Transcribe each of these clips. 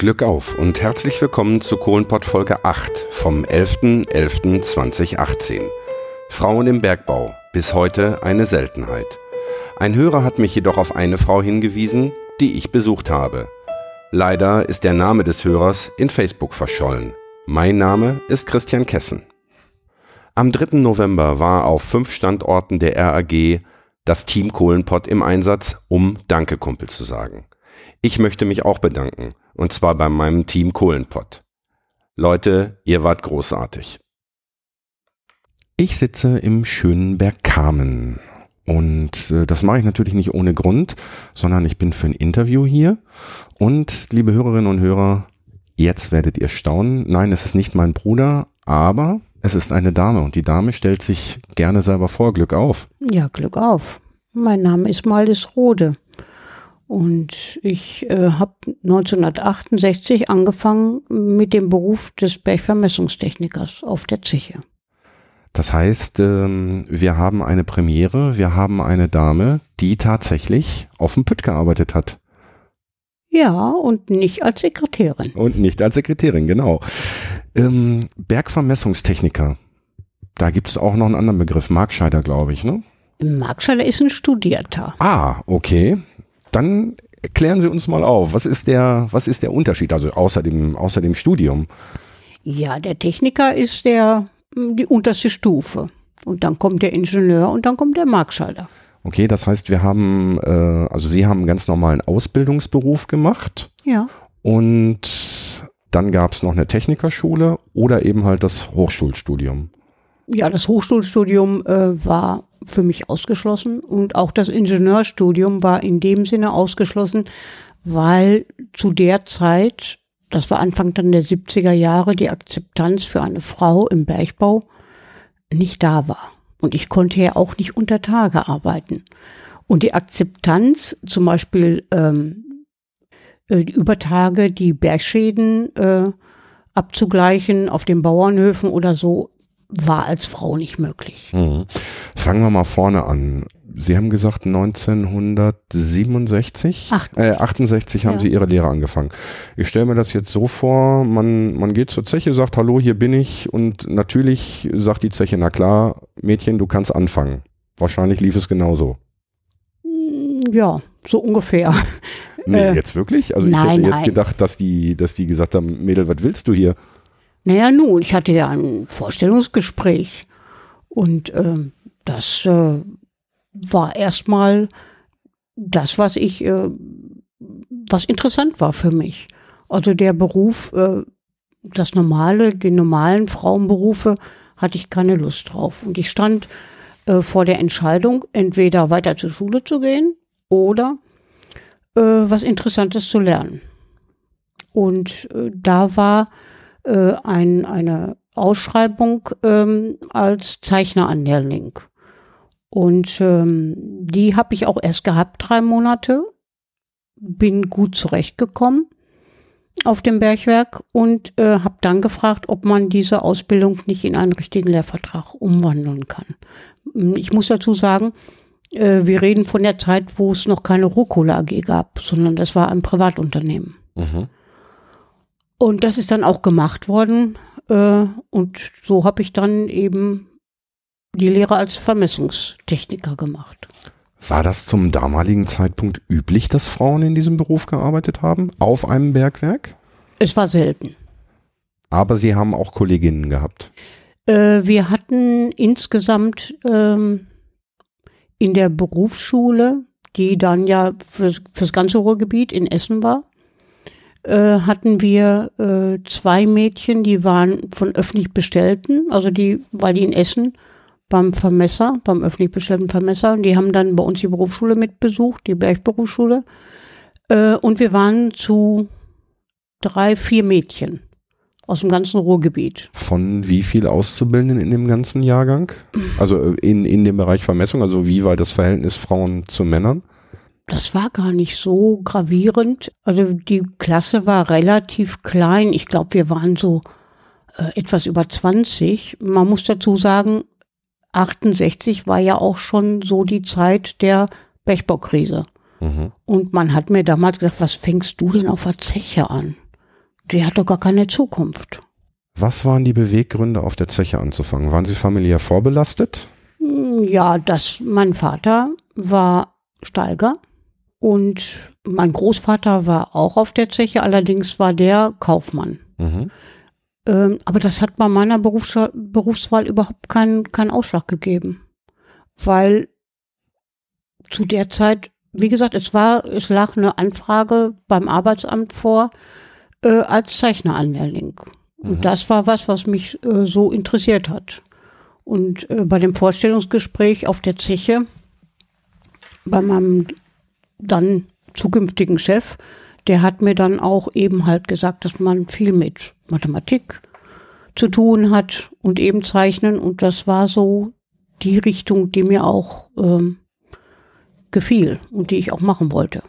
Glück auf und herzlich willkommen zu Kohlenpott Folge 8 vom 11.11.2018. Frauen im Bergbau, bis heute eine Seltenheit. Ein Hörer hat mich jedoch auf eine Frau hingewiesen, die ich besucht habe. Leider ist der Name des Hörers in Facebook verschollen. Mein Name ist Christian Kessen. Am 3. November war auf fünf Standorten der RAG das Team Kohlenpott im Einsatz, um Danke Kumpel zu sagen. Ich möchte mich auch bedanken, und zwar bei meinem Team Kohlenpott. Leute, ihr wart großartig. Ich sitze im schönen Bergkamen und äh, das mache ich natürlich nicht ohne Grund, sondern ich bin für ein Interview hier. Und liebe Hörerinnen und Hörer, jetzt werdet ihr staunen. Nein, es ist nicht mein Bruder, aber es ist eine Dame und die Dame stellt sich gerne selber vor. Glück auf. Ja, Glück auf. Mein Name ist Maldis Rode. Und ich äh, habe 1968 angefangen mit dem Beruf des Bergvermessungstechnikers auf der Zeche. Das heißt, ähm, wir haben eine Premiere, wir haben eine Dame, die tatsächlich auf dem Pütt gearbeitet hat. Ja, und nicht als Sekretärin. Und nicht als Sekretärin, genau. Ähm, Bergvermessungstechniker. Da gibt es auch noch einen anderen Begriff, Markscheider, glaube ich, ne? Markscheider ist ein Studierter. Ah, okay. Dann klären Sie uns mal auf. Was ist der, was ist der Unterschied, also außer dem, außer dem Studium? Ja, der Techniker ist der, die unterste Stufe. Und dann kommt der Ingenieur und dann kommt der Markscheider. Okay, das heißt, wir haben, äh, also Sie haben einen ganz normalen Ausbildungsberuf gemacht. Ja. Und dann gab es noch eine Technikerschule oder eben halt das Hochschulstudium. Ja, das Hochschulstudium äh, war für mich ausgeschlossen und auch das Ingenieurstudium war in dem Sinne ausgeschlossen, weil zu der Zeit, das war Anfang dann der 70er Jahre, die Akzeptanz für eine Frau im Bergbau nicht da war. Und ich konnte ja auch nicht unter Tage arbeiten. Und die Akzeptanz, zum Beispiel ähm, äh, über Tage die Bergschäden äh, abzugleichen auf den Bauernhöfen oder so, war als Frau nicht möglich. Mhm. Fangen wir mal vorne an. Sie haben gesagt 1967, 68, äh, 68 haben Ja. Sie Ihre Lehre angefangen. Ich stelle mir das jetzt so vor, man, man geht zur Zeche, sagt, hallo, hier bin ich und natürlich sagt die Zeche, na klar, Mädchen, du kannst anfangen. Wahrscheinlich lief es genauso. Mm, Ja, so ungefähr. Nee, Äh, jetzt wirklich? Also nein, ich hätte jetzt nein. gedacht, dass die, dass die gesagt haben, Mädel, was willst du hier? Naja, nun, ich hatte ja ein Vorstellungsgespräch und ähm, das äh, war erstmal das, was ich, äh, was interessant war für mich. Also der Beruf, äh, das normale, die normalen Frauenberufe hatte ich keine Lust drauf. Und ich stand äh, vor der Entscheidung, entweder weiter zur Schule zu gehen oder äh, was Interessantes zu lernen. Und äh, da war äh, ein, eine Ausschreibung ähm, als Zeichner an Lehrling. Und ähm, die habe ich auch erst gehabt, drei Monate. Bin gut zurechtgekommen auf dem Bergwerk und äh, habe dann gefragt, ob man diese Ausbildung nicht in einen richtigen Lehrvertrag umwandeln kann. Mm, Ich muss dazu sagen, äh, wir reden von der Zeit, wo es noch keine Rohkohle AG gab, sondern das war ein Privatunternehmen. Mhm. Und das ist dann auch gemacht worden. Äh, und so habe ich dann eben die Lehre als Vermessungstechniker gemacht. War das zum damaligen Zeitpunkt üblich, dass Frauen in diesem Beruf gearbeitet haben? Auf einem Bergwerk? Es war selten. Aber Sie haben auch Kolleginnen gehabt. Äh, wir hatten insgesamt ähm, in der Berufsschule, die dann ja fürs, fürs ganze Ruhrgebiet in Essen war, äh, hatten wir äh, zwei Mädchen, die waren von öffentlich Bestellten, also die, weil die in Essen beim Vermesser, beim öffentlich bestellten Vermesser, und die haben dann bei uns die Berufsschule mitbesucht, die Bergberufsschule. Äh, und wir waren zu drei, vier Mädchen aus dem ganzen Ruhrgebiet. Von wie viel Auszubildenden in dem ganzen Jahrgang? Also äh, in, in dem Bereich Vermessung, also wie war das Verhältnis Frauen zu Männern? Das war gar nicht so gravierend. Also die Klasse war relativ klein. Ich glaube, wir waren so äh, etwas über 20. Man muss dazu sagen, 68 war ja auch schon so die Zeit der Bergbaukrise. Mhm. Und man hat mir damals gesagt, was fängst du denn auf der Zeche an? die hat doch gar keine Zukunft. Was waren die Beweggründe, auf der Zeche anzufangen? Waren Sie familiär vorbelastet? Hm, ja, das, mein Vater war Steiger und mein Großvater war auch auf der Zeche, allerdings war der Kaufmann. Mhm. Ähm, aber das hat bei meiner Berufswahl, Berufswahl überhaupt keinen, keinen Ausschlag gegeben. Weil zu der Zeit, wie gesagt, es war, es lag eine Anfrage beim Arbeitsamt vor äh, als Zeichneranlehrling. Und mhm. das war was, was mich äh, so interessiert hat. Und äh, bei dem Vorstellungsgespräch auf der Zeche bei meinem dann zukünftigen Chef, der hat mir dann auch eben halt gesagt, dass man viel mit Mathematik zu tun hat und eben zeichnen. Und das war so die Richtung, die mir auch ähm, gefiel und die ich auch machen wollte.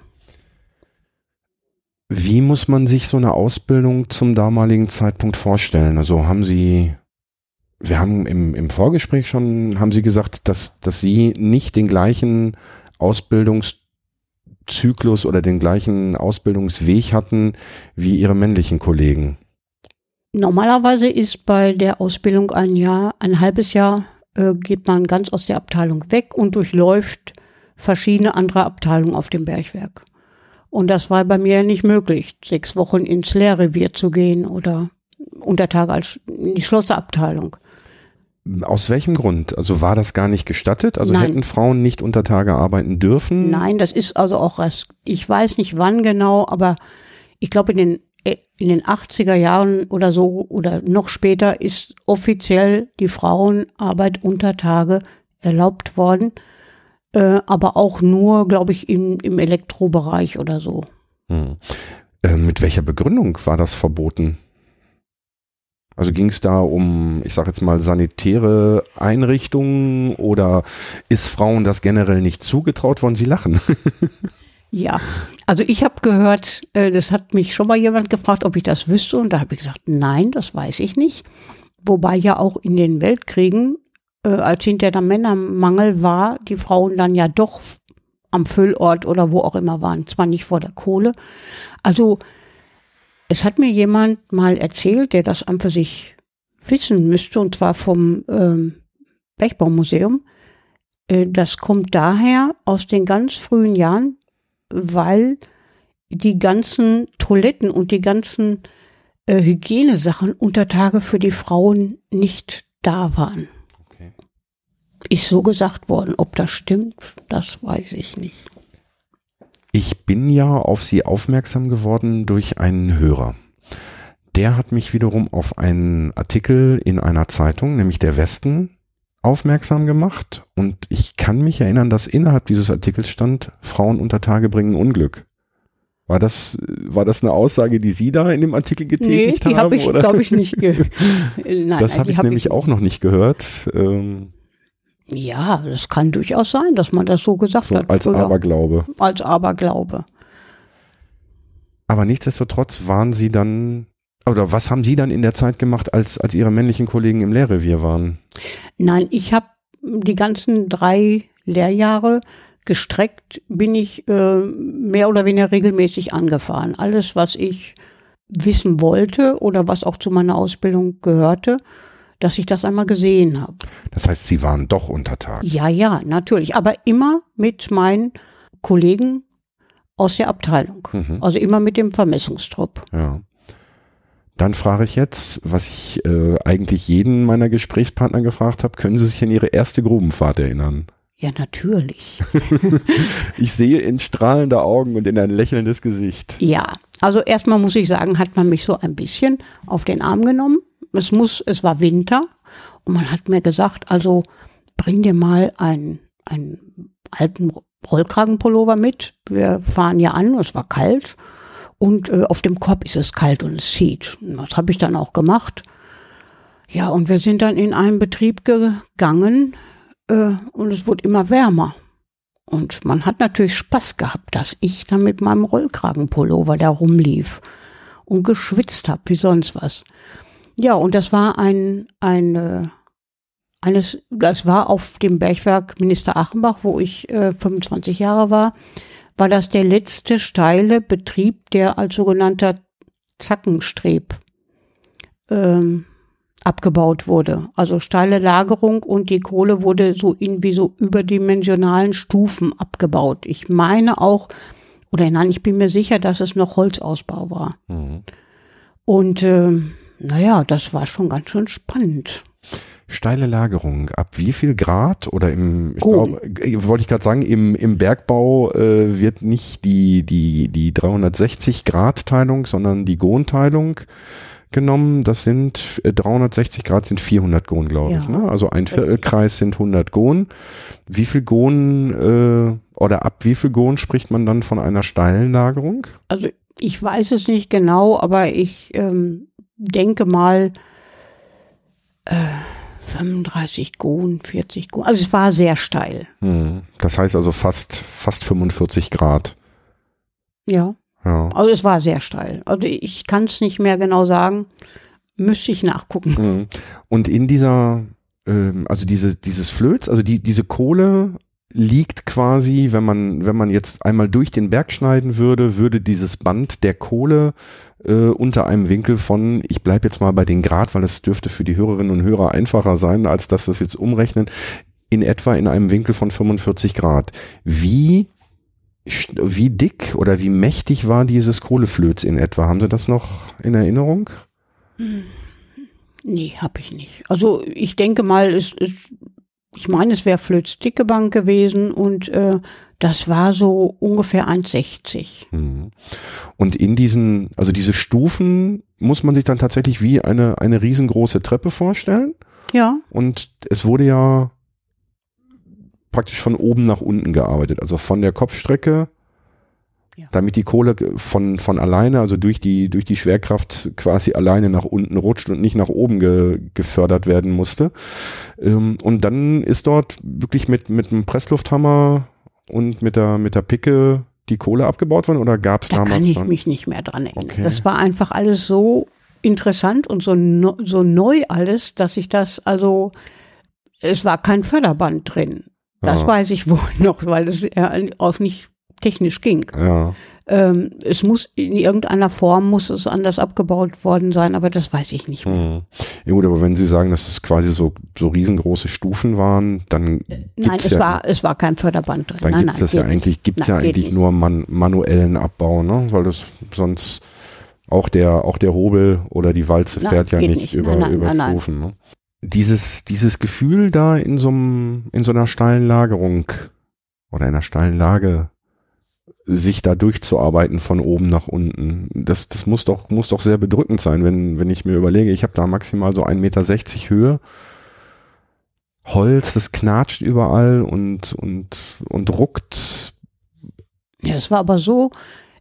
Wie muss man sich so eine Ausbildung zum damaligen Zeitpunkt vorstellen? Also haben Sie, wir haben im, im Vorgespräch schon, haben Sie gesagt, dass, dass Sie nicht den gleichen Ausbildungszyklus oder den gleichen Ausbildungsweg hatten wie Ihre männlichen Kollegen? Normalerweise ist bei der Ausbildung ein Jahr, ein halbes Jahr äh, geht man ganz aus der Abteilung weg und durchläuft verschiedene andere Abteilungen auf dem Bergwerk. Und das war bei mir nicht möglich, sechs Wochen ins Lehrrevier zu gehen oder Untertage als in die Schlosserabteilung. Aus welchem Grund? Also war das gar nicht gestattet? Also Nein. hätten Frauen nicht unter Tage arbeiten dürfen? Nein, das ist also auch was, ich weiß nicht wann genau, aber ich glaube in den, in den 80er Jahren oder so oder noch später ist offiziell die Frauenarbeit unter Tage erlaubt worden äh, aber auch nur, glaube ich, im, im Elektrobereich oder so. Hm. Äh, mit welcher Begründung war das verboten? Also ging es da um, ich sage jetzt mal, sanitäre Einrichtungen oder ist Frauen das generell nicht zugetraut worden? Sie lachen. ja, also ich habe gehört, äh, das hat mich schon mal jemand gefragt, ob ich das wüsste und da habe ich gesagt, nein, das weiß ich nicht. Wobei ja auch in den Weltkriegen äh, als hinter der Männermangel war, die Frauen dann ja doch am Füllort oder wo auch immer waren, zwar nicht vor der Kohle. Also es hat mir jemand mal erzählt, der das an für sich wissen müsste, und zwar vom ähm, Bergbaumuseum. Äh, das kommt daher aus den ganz frühen Jahren, weil die ganzen Toiletten und die ganzen äh, Hygienesachen unter Tage für die Frauen nicht da waren ist so gesagt worden. Ob das stimmt, das weiß ich nicht. Ich bin ja auf Sie aufmerksam geworden durch einen Hörer. Der hat mich wiederum auf einen Artikel in einer Zeitung, nämlich der Westen, aufmerksam gemacht. Und ich kann mich erinnern, dass innerhalb dieses Artikels stand, Frauen unter Tage bringen Unglück. War das, war das eine Aussage, die Sie da in dem Artikel getätigt nee, die haben? Die habe ich, glaube ich, nicht gehört. das habe ich hab nämlich ich auch noch nicht gehört. Ähm, ja, das kann durchaus sein, dass man das so gesagt so hat. Als früher. Aberglaube. Als Aberglaube. Aber nichtsdestotrotz waren Sie dann, oder was haben Sie dann in der Zeit gemacht, als, als Ihre männlichen Kollegen im Lehrrevier waren? Nein, ich habe die ganzen drei Lehrjahre gestreckt, bin ich äh, mehr oder weniger regelmäßig angefahren. Alles, was ich wissen wollte oder was auch zu meiner Ausbildung gehörte, dass ich das einmal gesehen habe. Das heißt, Sie waren doch unter Tag? Ja, ja, natürlich. Aber immer mit meinen Kollegen aus der Abteilung. Mhm. Also immer mit dem Vermessungstrupp. Ja. Dann frage ich jetzt, was ich äh, eigentlich jeden meiner Gesprächspartner gefragt habe, können Sie sich an Ihre erste Grubenfahrt erinnern? Ja, natürlich. ich sehe in strahlende Augen und in ein lächelndes Gesicht. Ja, also erstmal muss ich sagen, hat man mich so ein bisschen auf den Arm genommen es muss, es war Winter und man hat mir gesagt, also bring dir mal einen, einen alten Rollkragenpullover mit. Wir fahren ja an, es war kalt und äh, auf dem Kopf ist es kalt und es zieht. Das habe ich dann auch gemacht. Ja, und wir sind dann in einen Betrieb gegangen äh, und es wurde immer wärmer. Und man hat natürlich Spaß gehabt, dass ich dann mit meinem Rollkragenpullover da rumlief und geschwitzt habe wie sonst was. Ja, und das war ein, ein äh, eines, das war auf dem Bergwerk Minister Achenbach, wo ich äh, 25 Jahre war, war das der letzte steile Betrieb, der als sogenannter Zackenstreb ähm, abgebaut wurde. Also steile Lagerung und die Kohle wurde so in wie so überdimensionalen Stufen abgebaut. Ich meine auch, oder nein, ich bin mir sicher, dass es noch Holzausbau war. Mhm. Und äh, naja, das war schon ganz schön spannend. Steile Lagerung. Ab wie viel Grad oder im, ich glaube, äh, wollte ich gerade sagen, im, im Bergbau äh, wird nicht die, die, die 360 Grad Teilung, sondern die Gon-Teilung genommen. Das sind äh, 360 Grad sind 400 Gon, glaube ja. ich. Ne? Also ein Viertelkreis sind 100 Gon. Wie viel Gon äh, oder ab wie viel Gon spricht man dann von einer steilen Lagerung? Also ich weiß es nicht genau, aber ich ähm, denke mal äh, 35 Gon, 40 Gon. Also es war sehr steil. Hm. Das heißt also fast, fast 45 Grad. Ja. ja. Also es war sehr steil. Also ich kann es nicht mehr genau sagen. Müsste ich nachgucken. Hm. Und in dieser, ähm, also diese, dieses Flöz, also die, diese Kohle liegt quasi, wenn man, wenn man jetzt einmal durch den Berg schneiden würde, würde dieses Band der Kohle äh, unter einem Winkel von, ich bleibe jetzt mal bei den Grad, weil es dürfte für die Hörerinnen und Hörer einfacher sein, als dass das jetzt umrechnen, in etwa in einem Winkel von 45 Grad. Wie wie dick oder wie mächtig war dieses Kohleflöz in etwa? Haben Sie das noch in Erinnerung? Nee, habe ich nicht. Also ich denke mal, es, es ich meine, es wäre Flöts dicke Bank gewesen und äh, das war so ungefähr 1,60. Mhm. Und in diesen, also diese Stufen muss man sich dann tatsächlich wie eine, eine riesengroße Treppe vorstellen. Ja. Und es wurde ja praktisch von oben nach unten gearbeitet. Also von der Kopfstrecke ja. damit die Kohle von, von alleine, also durch die, durch die Schwerkraft quasi alleine nach unten rutscht und nicht nach oben ge, gefördert werden musste. Ähm, und dann ist dort wirklich mit, mit einem Presslufthammer und mit der, mit der Picke die Kohle abgebaut worden oder gab es da damals kann ich schon? mich nicht mehr dran erinnern. Okay. Das war einfach alles so interessant und so, so neu alles, dass ich das, also es war kein Förderband drin. Das ah. weiß ich wohl noch, weil es ja auch nicht technisch ging. Ja. Ähm, es muss in irgendeiner Form muss es anders abgebaut worden sein, aber das weiß ich nicht mehr. Mhm. Ja gut, aber wenn Sie sagen, dass es quasi so, so riesengroße Stufen waren, dann Nein, es ja, war es war kein Förderband drin. Dann nein, gibt's nein, das ja eigentlich gibt's nein, ja eigentlich nur man, manuellen Abbau, ne? Weil das sonst auch der auch der Hobel oder die Walze fährt ja nicht, nicht, über über Stufen. Ne? Dieses dieses Gefühl da in so einem in so einer steilen Lagerung oder in einer steilen Lage sich da durchzuarbeiten von oben nach unten. Das, das muss doch, muss doch sehr bedrückend sein, wenn, wenn ich mir überlege, ich habe da maximal so 1,60 Meter Höhe. Holz, das knatscht überall und, und, und ruckt. Ja, es war aber so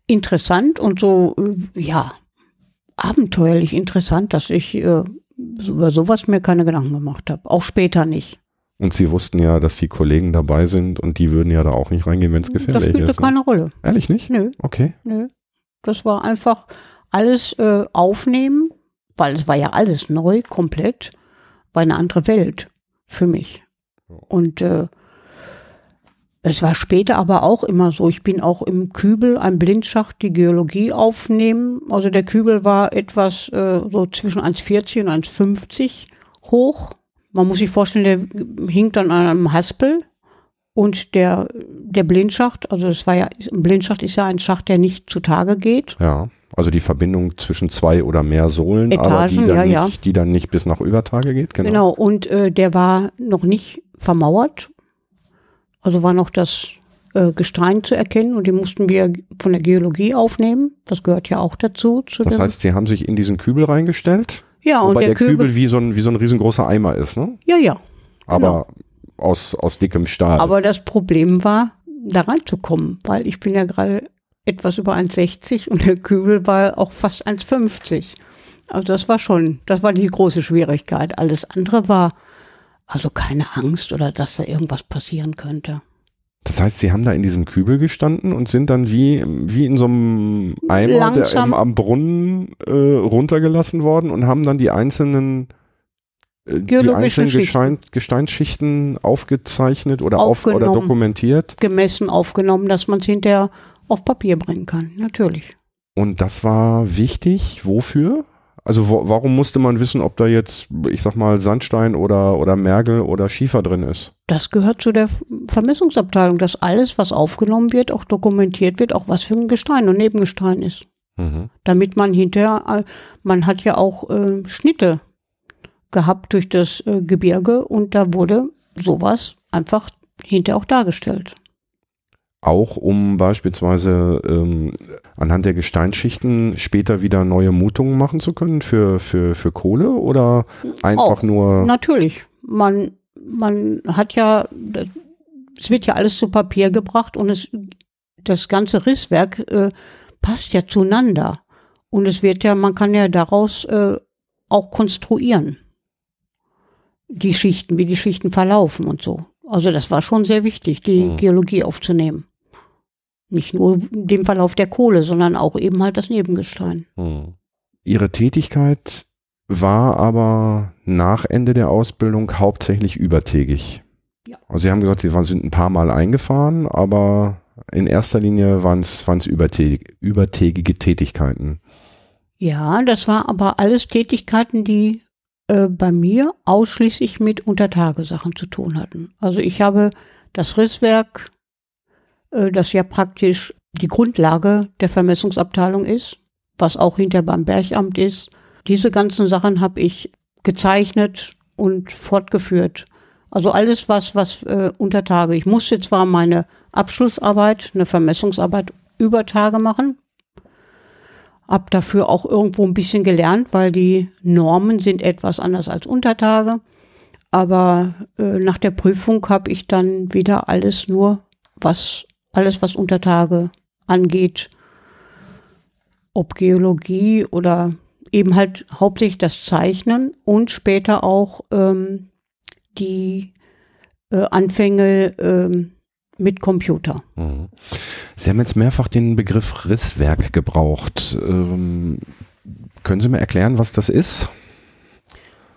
interessant und so, äh, ja, abenteuerlich interessant, dass ich äh, über sowas mir keine Gedanken gemacht habe. Auch später nicht. Und sie wussten ja, dass die Kollegen dabei sind und die würden ja da auch nicht reingehen, wenn es gefährlich ist. Das spielte ist, ne? keine Rolle. Ehrlich nicht? Nö. Okay. Nö. Das war einfach alles äh, aufnehmen, weil es war ja alles neu, komplett. War eine andere Welt für mich. Und äh, es war später aber auch immer so. Ich bin auch im Kübel, ein Blindschacht, die Geologie aufnehmen. Also der Kübel war etwas äh, so zwischen 1,40 und 1,50 hoch man muss sich vorstellen, der hing dann an einem Haspel und der, der Blindschacht, also es war ja, ein Blindschacht ist ja ein Schacht, der nicht zutage geht. Ja, also die Verbindung zwischen zwei oder mehr Sohlen, Etagen, aber die dann, ja, nicht, ja. die dann nicht bis nach Übertage geht. Genau, genau und äh, der war noch nicht vermauert. Also war noch das äh, Gestein zu erkennen und die mussten wir von der Geologie aufnehmen. Das gehört ja auch dazu. Zu das heißt, sie haben sich in diesen Kübel reingestellt? Ja, und Wobei der, der Kübel, Kübel, wie so ein wie so ein riesengroßer Eimer ist, ne? Ja, ja. Aber genau. aus aus dickem Stahl. Aber das Problem war, da reinzukommen, weil ich bin ja gerade etwas über 1,60 und der Kübel war auch fast 1,50. Also das war schon, das war die große Schwierigkeit. Alles andere war also keine Angst oder dass da irgendwas passieren könnte. Das heißt, sie haben da in diesem Kübel gestanden und sind dann wie, wie in so einem Eimer Langsam. der am Brunnen äh, runtergelassen worden und haben dann die einzelnen, äh, die einzelnen Gestein, Gesteinsschichten aufgezeichnet oder, auf, oder dokumentiert. Gemessen, aufgenommen, dass man es hinterher auf Papier bringen kann, natürlich. Und das war wichtig. Wofür? Also wo, warum musste man wissen, ob da jetzt, ich sag mal, Sandstein oder, oder Mergel oder Schiefer drin ist? Das gehört zu der Vermessungsabteilung, dass alles, was aufgenommen wird, auch dokumentiert wird, auch was für ein Gestein und Nebengestein ist. Mhm. Damit man hinterher, äh, man hat ja auch äh, Schnitte gehabt durch das äh, Gebirge und da wurde sowas einfach hinterher auch dargestellt. Auch um beispielsweise ähm, anhand der Gesteinsschichten später wieder neue Mutungen machen zu können für, für, für Kohle oder einfach auch, nur. Natürlich. Man, man hat ja, es wird ja alles zu Papier gebracht und es, das ganze Risswerk äh, passt ja zueinander. Und es wird ja, man kann ja daraus äh, auch konstruieren. Die Schichten, wie die Schichten verlaufen und so. Also das war schon sehr wichtig, die mhm. Geologie aufzunehmen. Nicht nur den Verlauf der Kohle, sondern auch eben halt das Nebengestein. Mhm. Ihre Tätigkeit war aber nach Ende der Ausbildung hauptsächlich übertägig. Ja. Also Sie haben gesagt, Sie sind ein paar Mal eingefahren, aber in erster Linie waren es übertägige, übertägige Tätigkeiten. Ja, das war aber alles Tätigkeiten, die äh, bei mir ausschließlich mit Untertagesachen zu tun hatten. Also ich habe das Risswerk, das ja praktisch die Grundlage der Vermessungsabteilung ist, was auch hinter beim Bergamt ist. Diese ganzen Sachen habe ich gezeichnet und fortgeführt. Also alles, was, was äh, unter Tage. Ich musste zwar meine Abschlussarbeit, eine Vermessungsarbeit über Tage machen, hab dafür auch irgendwo ein bisschen gelernt, weil die Normen sind etwas anders als Untertage. Aber äh, nach der Prüfung habe ich dann wieder alles nur, was alles, was Untertage angeht, ob Geologie oder eben halt hauptsächlich das Zeichnen und später auch ähm, die äh, Anfänge ähm, mit Computer. Mhm. Sie haben jetzt mehrfach den Begriff Risswerk gebraucht. Ähm, können Sie mir erklären, was das ist?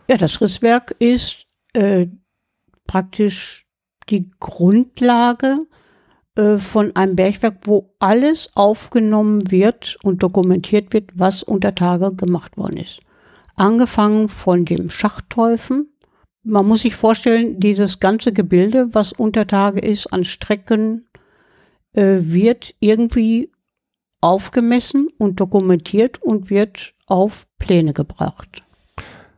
Ja, das Risswerk ist äh, praktisch die Grundlage äh, von einem Bergwerk, wo alles aufgenommen wird und dokumentiert wird, was unter Tage gemacht worden ist. Angefangen von dem Schachthäufen, man muss sich vorstellen, dieses ganze Gebilde, was unter Tage ist, an Strecken, äh, wird irgendwie aufgemessen und dokumentiert und wird auf Pläne gebracht.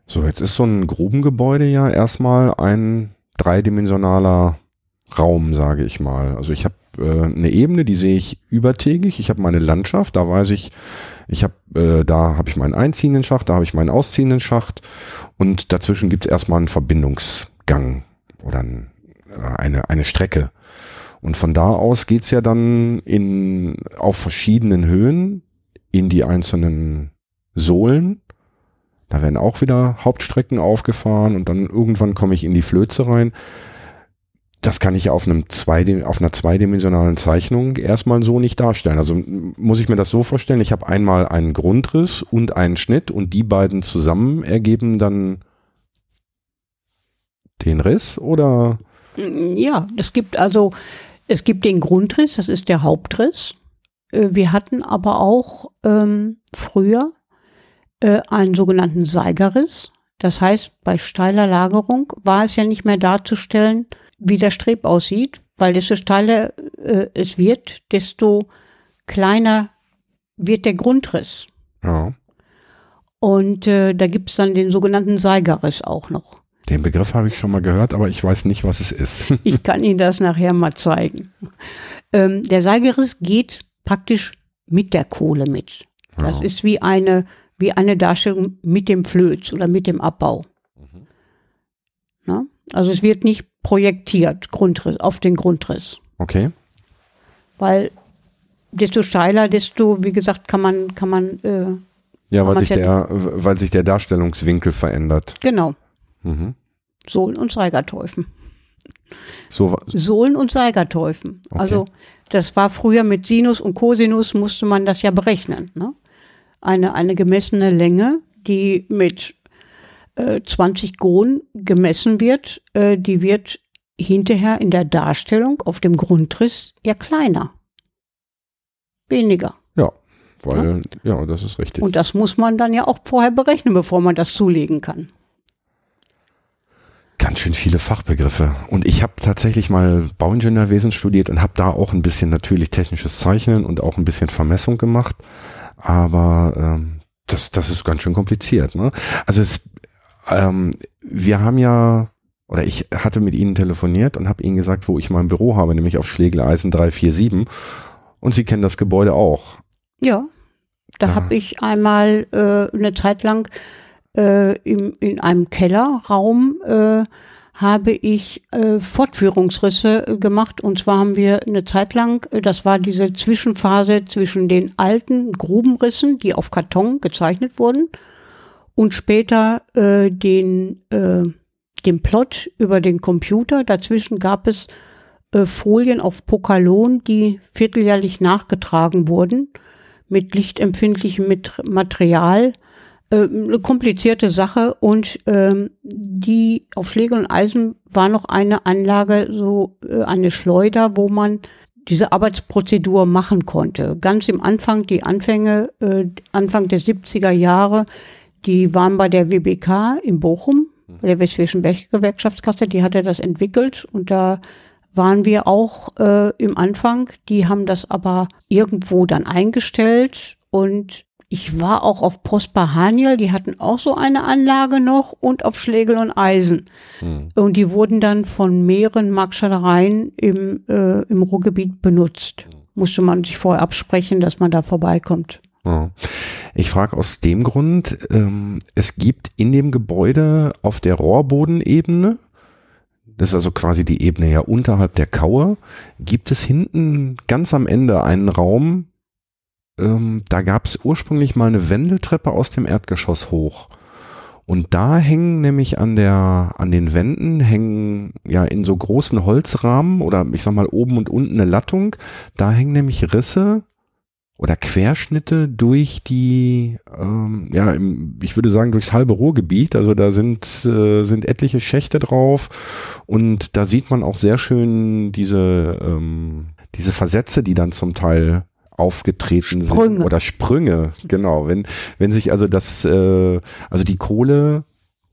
So, jetzt ist so ein Grubengebäude ja erstmal ein dreidimensionaler Raum, sage ich mal. Also ich habe äh, eine Ebene, die sehe ich übertägig. Ich habe meine Landschaft, da weiß ich, ich habe, äh, da habe ich meinen einziehenden Schacht, da habe ich meinen ausziehenden Schacht und dazwischen gibt es erstmal einen Verbindungsgang oder ein, äh, eine, eine Strecke. Und von da aus geht's ja dann in, auf verschiedenen Höhen in die einzelnen Sohlen. Da werden auch wieder Hauptstrecken aufgefahren und dann irgendwann komme ich in die Flöze rein das kann ich auf einem zwei, auf einer zweidimensionalen Zeichnung erstmal so nicht darstellen. Also muss ich mir das so vorstellen, ich habe einmal einen Grundriss und einen Schnitt und die beiden zusammen ergeben dann den Riss oder? Ja, es gibt also, es gibt den Grundriss, das ist der Hauptriss. Äh, wir hatten aber auch ähm, früher äh, einen sogenannten Seigerriss. Das heißt, bei steiler Lagerung war es ja nicht mehr darzustellen, wie der Streb aussieht, weil desto steiler äh, es wird, desto kleiner wird der Grundriss. Ja. Und äh, da gibt es dann den sogenannten Seigerriss auch noch. Den Begriff habe ich schon mal gehört, aber ich weiß nicht, was es ist. ich kann Ihnen das nachher mal zeigen. Ähm, der Seigerriss geht praktisch mit der Kohle mit. Das ja. ist wie eine, wie eine Darstellung mit dem Flöz oder mit dem Abbau. Mhm. Na? Also es wird nicht projektiert Grundriss, auf den Grundriss. Okay. Weil desto steiler, desto, wie gesagt, kann man, kann man. Äh, ja, weil sich, der, weil sich der Darstellungswinkel verändert. Genau. Mhm. Sohlen und Seigertäufen. So, Sohlen und Seigertäufen. Okay. Also das war früher mit Sinus und Cosinus musste man das ja berechnen. Ne? Eine, eine gemessene Länge, die mit 20 äh, Gon gemessen wird, äh, die wird hinterher in der Darstellung auf dem Grundriss ja kleiner. Weniger. Ja, weil, ja. ja, das ist richtig. Und das muss man dann ja auch vorher berechnen, bevor man das zulegen kann. Ganz schön viele Fachbegriffe. Und ich habe tatsächlich mal Bauingenieurwesen studiert und habe da auch ein bisschen natürlich technisches Zeichnen und auch ein bisschen Vermessung gemacht. Aber ähm, das, das ist ganz schön kompliziert. Ne? Also es, ähm, wir haben ja, oder ich hatte mit Ihnen telefoniert und habe Ihnen gesagt, wo ich mein Büro habe, nämlich auf Schlegeleisen 347. Und Sie kennen das Gebäude auch. Ja, da, da. habe ich einmal äh, eine Zeit lang äh, im, in einem Kellerraum äh, habe ich äh, Fortführungsrisse gemacht. Und zwar haben wir eine Zeit lang, äh, das war diese Zwischenphase zwischen den alten Grubenrissen, die auf Karton gezeichnet wurden, und später äh, den, äh, den Plot über den Computer. Dazwischen gab es äh, Folien auf Pokalon, die vierteljährlich nachgetragen wurden mit lichtempfindlichem Material äh, eine komplizierte Sache und ähm, die auf Schläger und Eisen war noch eine Anlage, so äh, eine Schleuder, wo man diese Arbeitsprozedur machen konnte. Ganz im Anfang, die Anfänge, äh, Anfang der 70er Jahre, die waren bei der WBK in Bochum, bei der Westfälischen Gewerkschaftskasse, die hatte das entwickelt und da waren wir auch äh, im Anfang. Die haben das aber irgendwo dann eingestellt und ich war auch auf Prosper Haniel, die hatten auch so eine Anlage noch und auf Schlegel und Eisen. Mhm. Und die wurden dann von mehreren Marktschallereien im, äh, im Ruhrgebiet benutzt. Mhm. Musste man sich vorher absprechen, dass man da vorbeikommt. Ich frage aus dem Grund, ähm, es gibt in dem Gebäude auf der Rohrbodenebene, das ist also quasi die Ebene ja unterhalb der Kaue, gibt es hinten ganz am Ende einen Raum, ähm, da gab es ursprünglich mal eine Wendeltreppe aus dem Erdgeschoss hoch. Und da hängen nämlich an der, an den Wänden hängen ja in so großen Holzrahmen oder ich sag mal oben und unten eine Lattung. Da hängen nämlich Risse oder Querschnitte durch die, ähm, ja, im, ich würde sagen durchs halbe Ruhrgebiet. Also da sind äh, sind etliche Schächte drauf und da sieht man auch sehr schön diese ähm, diese Versätze, die dann zum Teil aufgetreten Sprünge. sind oder Sprünge, genau. Wenn wenn sich also das äh, also die Kohle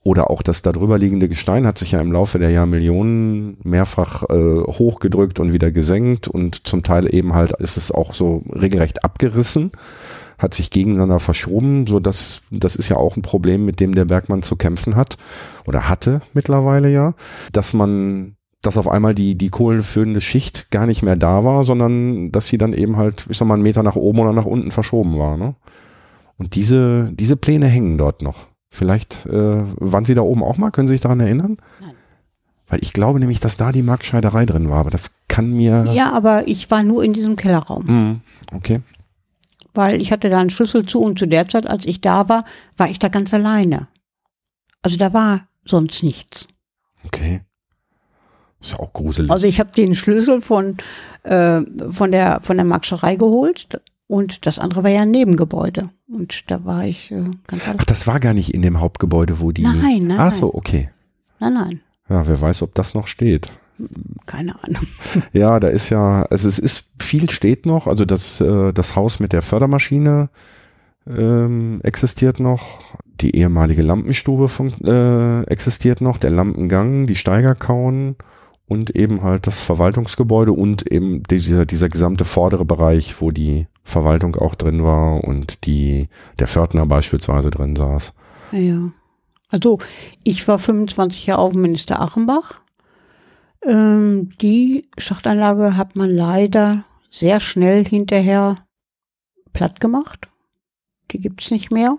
oder auch das darüber liegende Gestein hat sich ja im Laufe der Jahrmillionen mehrfach äh, hochgedrückt und wieder gesenkt und zum Teil eben halt ist es auch so regelrecht abgerissen, hat sich gegeneinander verschoben, so dass das ist ja auch ein Problem, mit dem der Bergmann zu kämpfen hat oder hatte mittlerweile ja, dass man dass auf einmal die, die kohlenführende Schicht gar nicht mehr da war, sondern dass sie dann eben halt, ich sag mal, einen Meter nach oben oder nach unten verschoben war. Ne? Und diese, diese Pläne hängen dort noch. Vielleicht äh, waren Sie da oben auch mal? Können Sie sich daran erinnern? Nein. Weil ich glaube nämlich, dass da die Marktscheiderei drin war, aber das kann mir. Ja, aber ich war nur in diesem Kellerraum. Mm, okay. Weil ich hatte da einen Schlüssel zu und zu der Zeit, als ich da war, war ich da ganz alleine. Also da war sonst nichts. Okay. Ist ja auch gruselig. Also ich habe den Schlüssel von, äh, von der, von der Markscherei geholt und das andere war ja ein Nebengebäude. Und da war ich äh, ganz allein. Ach, das war gar nicht in dem Hauptgebäude, wo die. Nein, nein. Ach so, okay. Nein, nein. Ja, wer weiß, ob das noch steht. Keine Ahnung. Ja, da ist ja, also es ist viel steht noch. Also das, äh, das Haus mit der Fördermaschine ähm, existiert noch. Die ehemalige Lampenstube äh, existiert noch. Der Lampengang, die Steigerkauen und eben halt das Verwaltungsgebäude und eben dieser, dieser gesamte vordere Bereich, wo die Verwaltung auch drin war und die, der Pförtner beispielsweise drin saß. Ja. Also ich war 25 Jahre auf Minister Achenbach. Ähm, die Schachtanlage hat man leider sehr schnell hinterher platt gemacht. Die gibt's nicht mehr.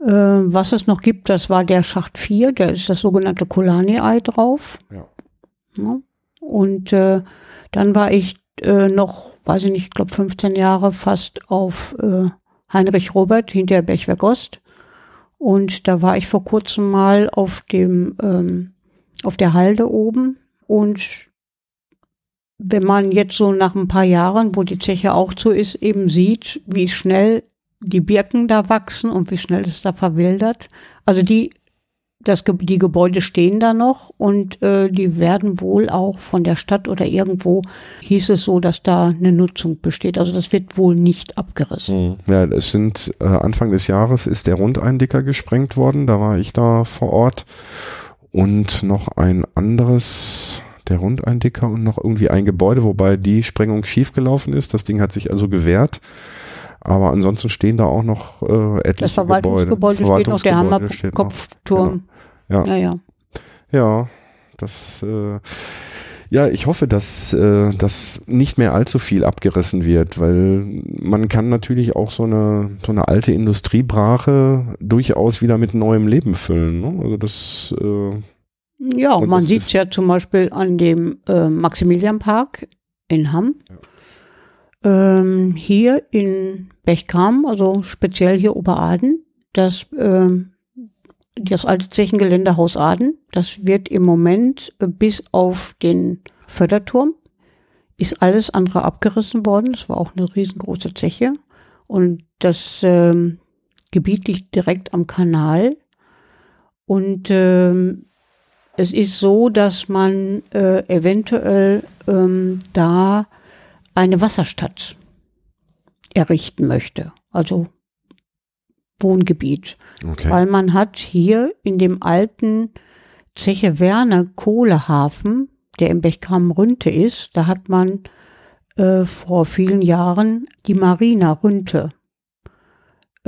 Äh, was es noch gibt, das war der Schacht 4, da ist das sogenannte Kolani-Ei drauf. Ja. Ne? Und äh, dann war ich äh, noch, weiß ich nicht, ich glaube 15 Jahre fast auf äh, Heinrich Robert hinter Bechwerk Ost. Und da war ich vor kurzem mal auf dem, ähm, auf der Halde oben. Und wenn man jetzt so nach ein paar Jahren, wo die Zeche auch zu ist, eben sieht, wie schnell die Birken da wachsen und wie schnell es da verwildert. Also die das, die Gebäude stehen da noch und äh, die werden wohl auch von der Stadt oder irgendwo hieß es so, dass da eine Nutzung besteht. Also das wird wohl nicht abgerissen. Hm. Ja, es sind äh, Anfang des Jahres ist der Rundeindicker gesprengt worden. Da war ich da vor Ort und noch ein anderes der Rundeindicker und noch irgendwie ein Gebäude, wobei die Sprengung schiefgelaufen ist. Das Ding hat sich also gewehrt. Aber ansonsten stehen da auch noch äh, etliche Das Verwaltungsgebäude Gebäude. steht noch, der Hammerkopfturm. Genau. Ja. Ja, ja. Ja, das, äh, ja, ich hoffe, dass, äh, dass nicht mehr allzu viel abgerissen wird, weil man kann natürlich auch so eine, so eine alte Industriebrache durchaus wieder mit neuem Leben füllen. Ne? Also das, äh, Ja, man das sieht es ja zum Beispiel an dem äh, Maximilianpark in Hamm. Ähm, hier in Bechkam, also speziell hier Oberaden, das, ähm, das alte Zechengelände Haus Aden, das wird im Moment äh, bis auf den Förderturm, ist alles andere abgerissen worden. Das war auch eine riesengroße Zeche. Und das ähm, Gebiet liegt direkt am Kanal. Und ähm, es ist so, dass man äh, eventuell ähm, da eine Wasserstadt errichten möchte, also Wohngebiet, okay. weil man hat hier in dem alten Zeche Werner Kohlehafen, der im Bechkam-Rünte ist, da hat man äh, vor vielen Jahren die Marina Rünte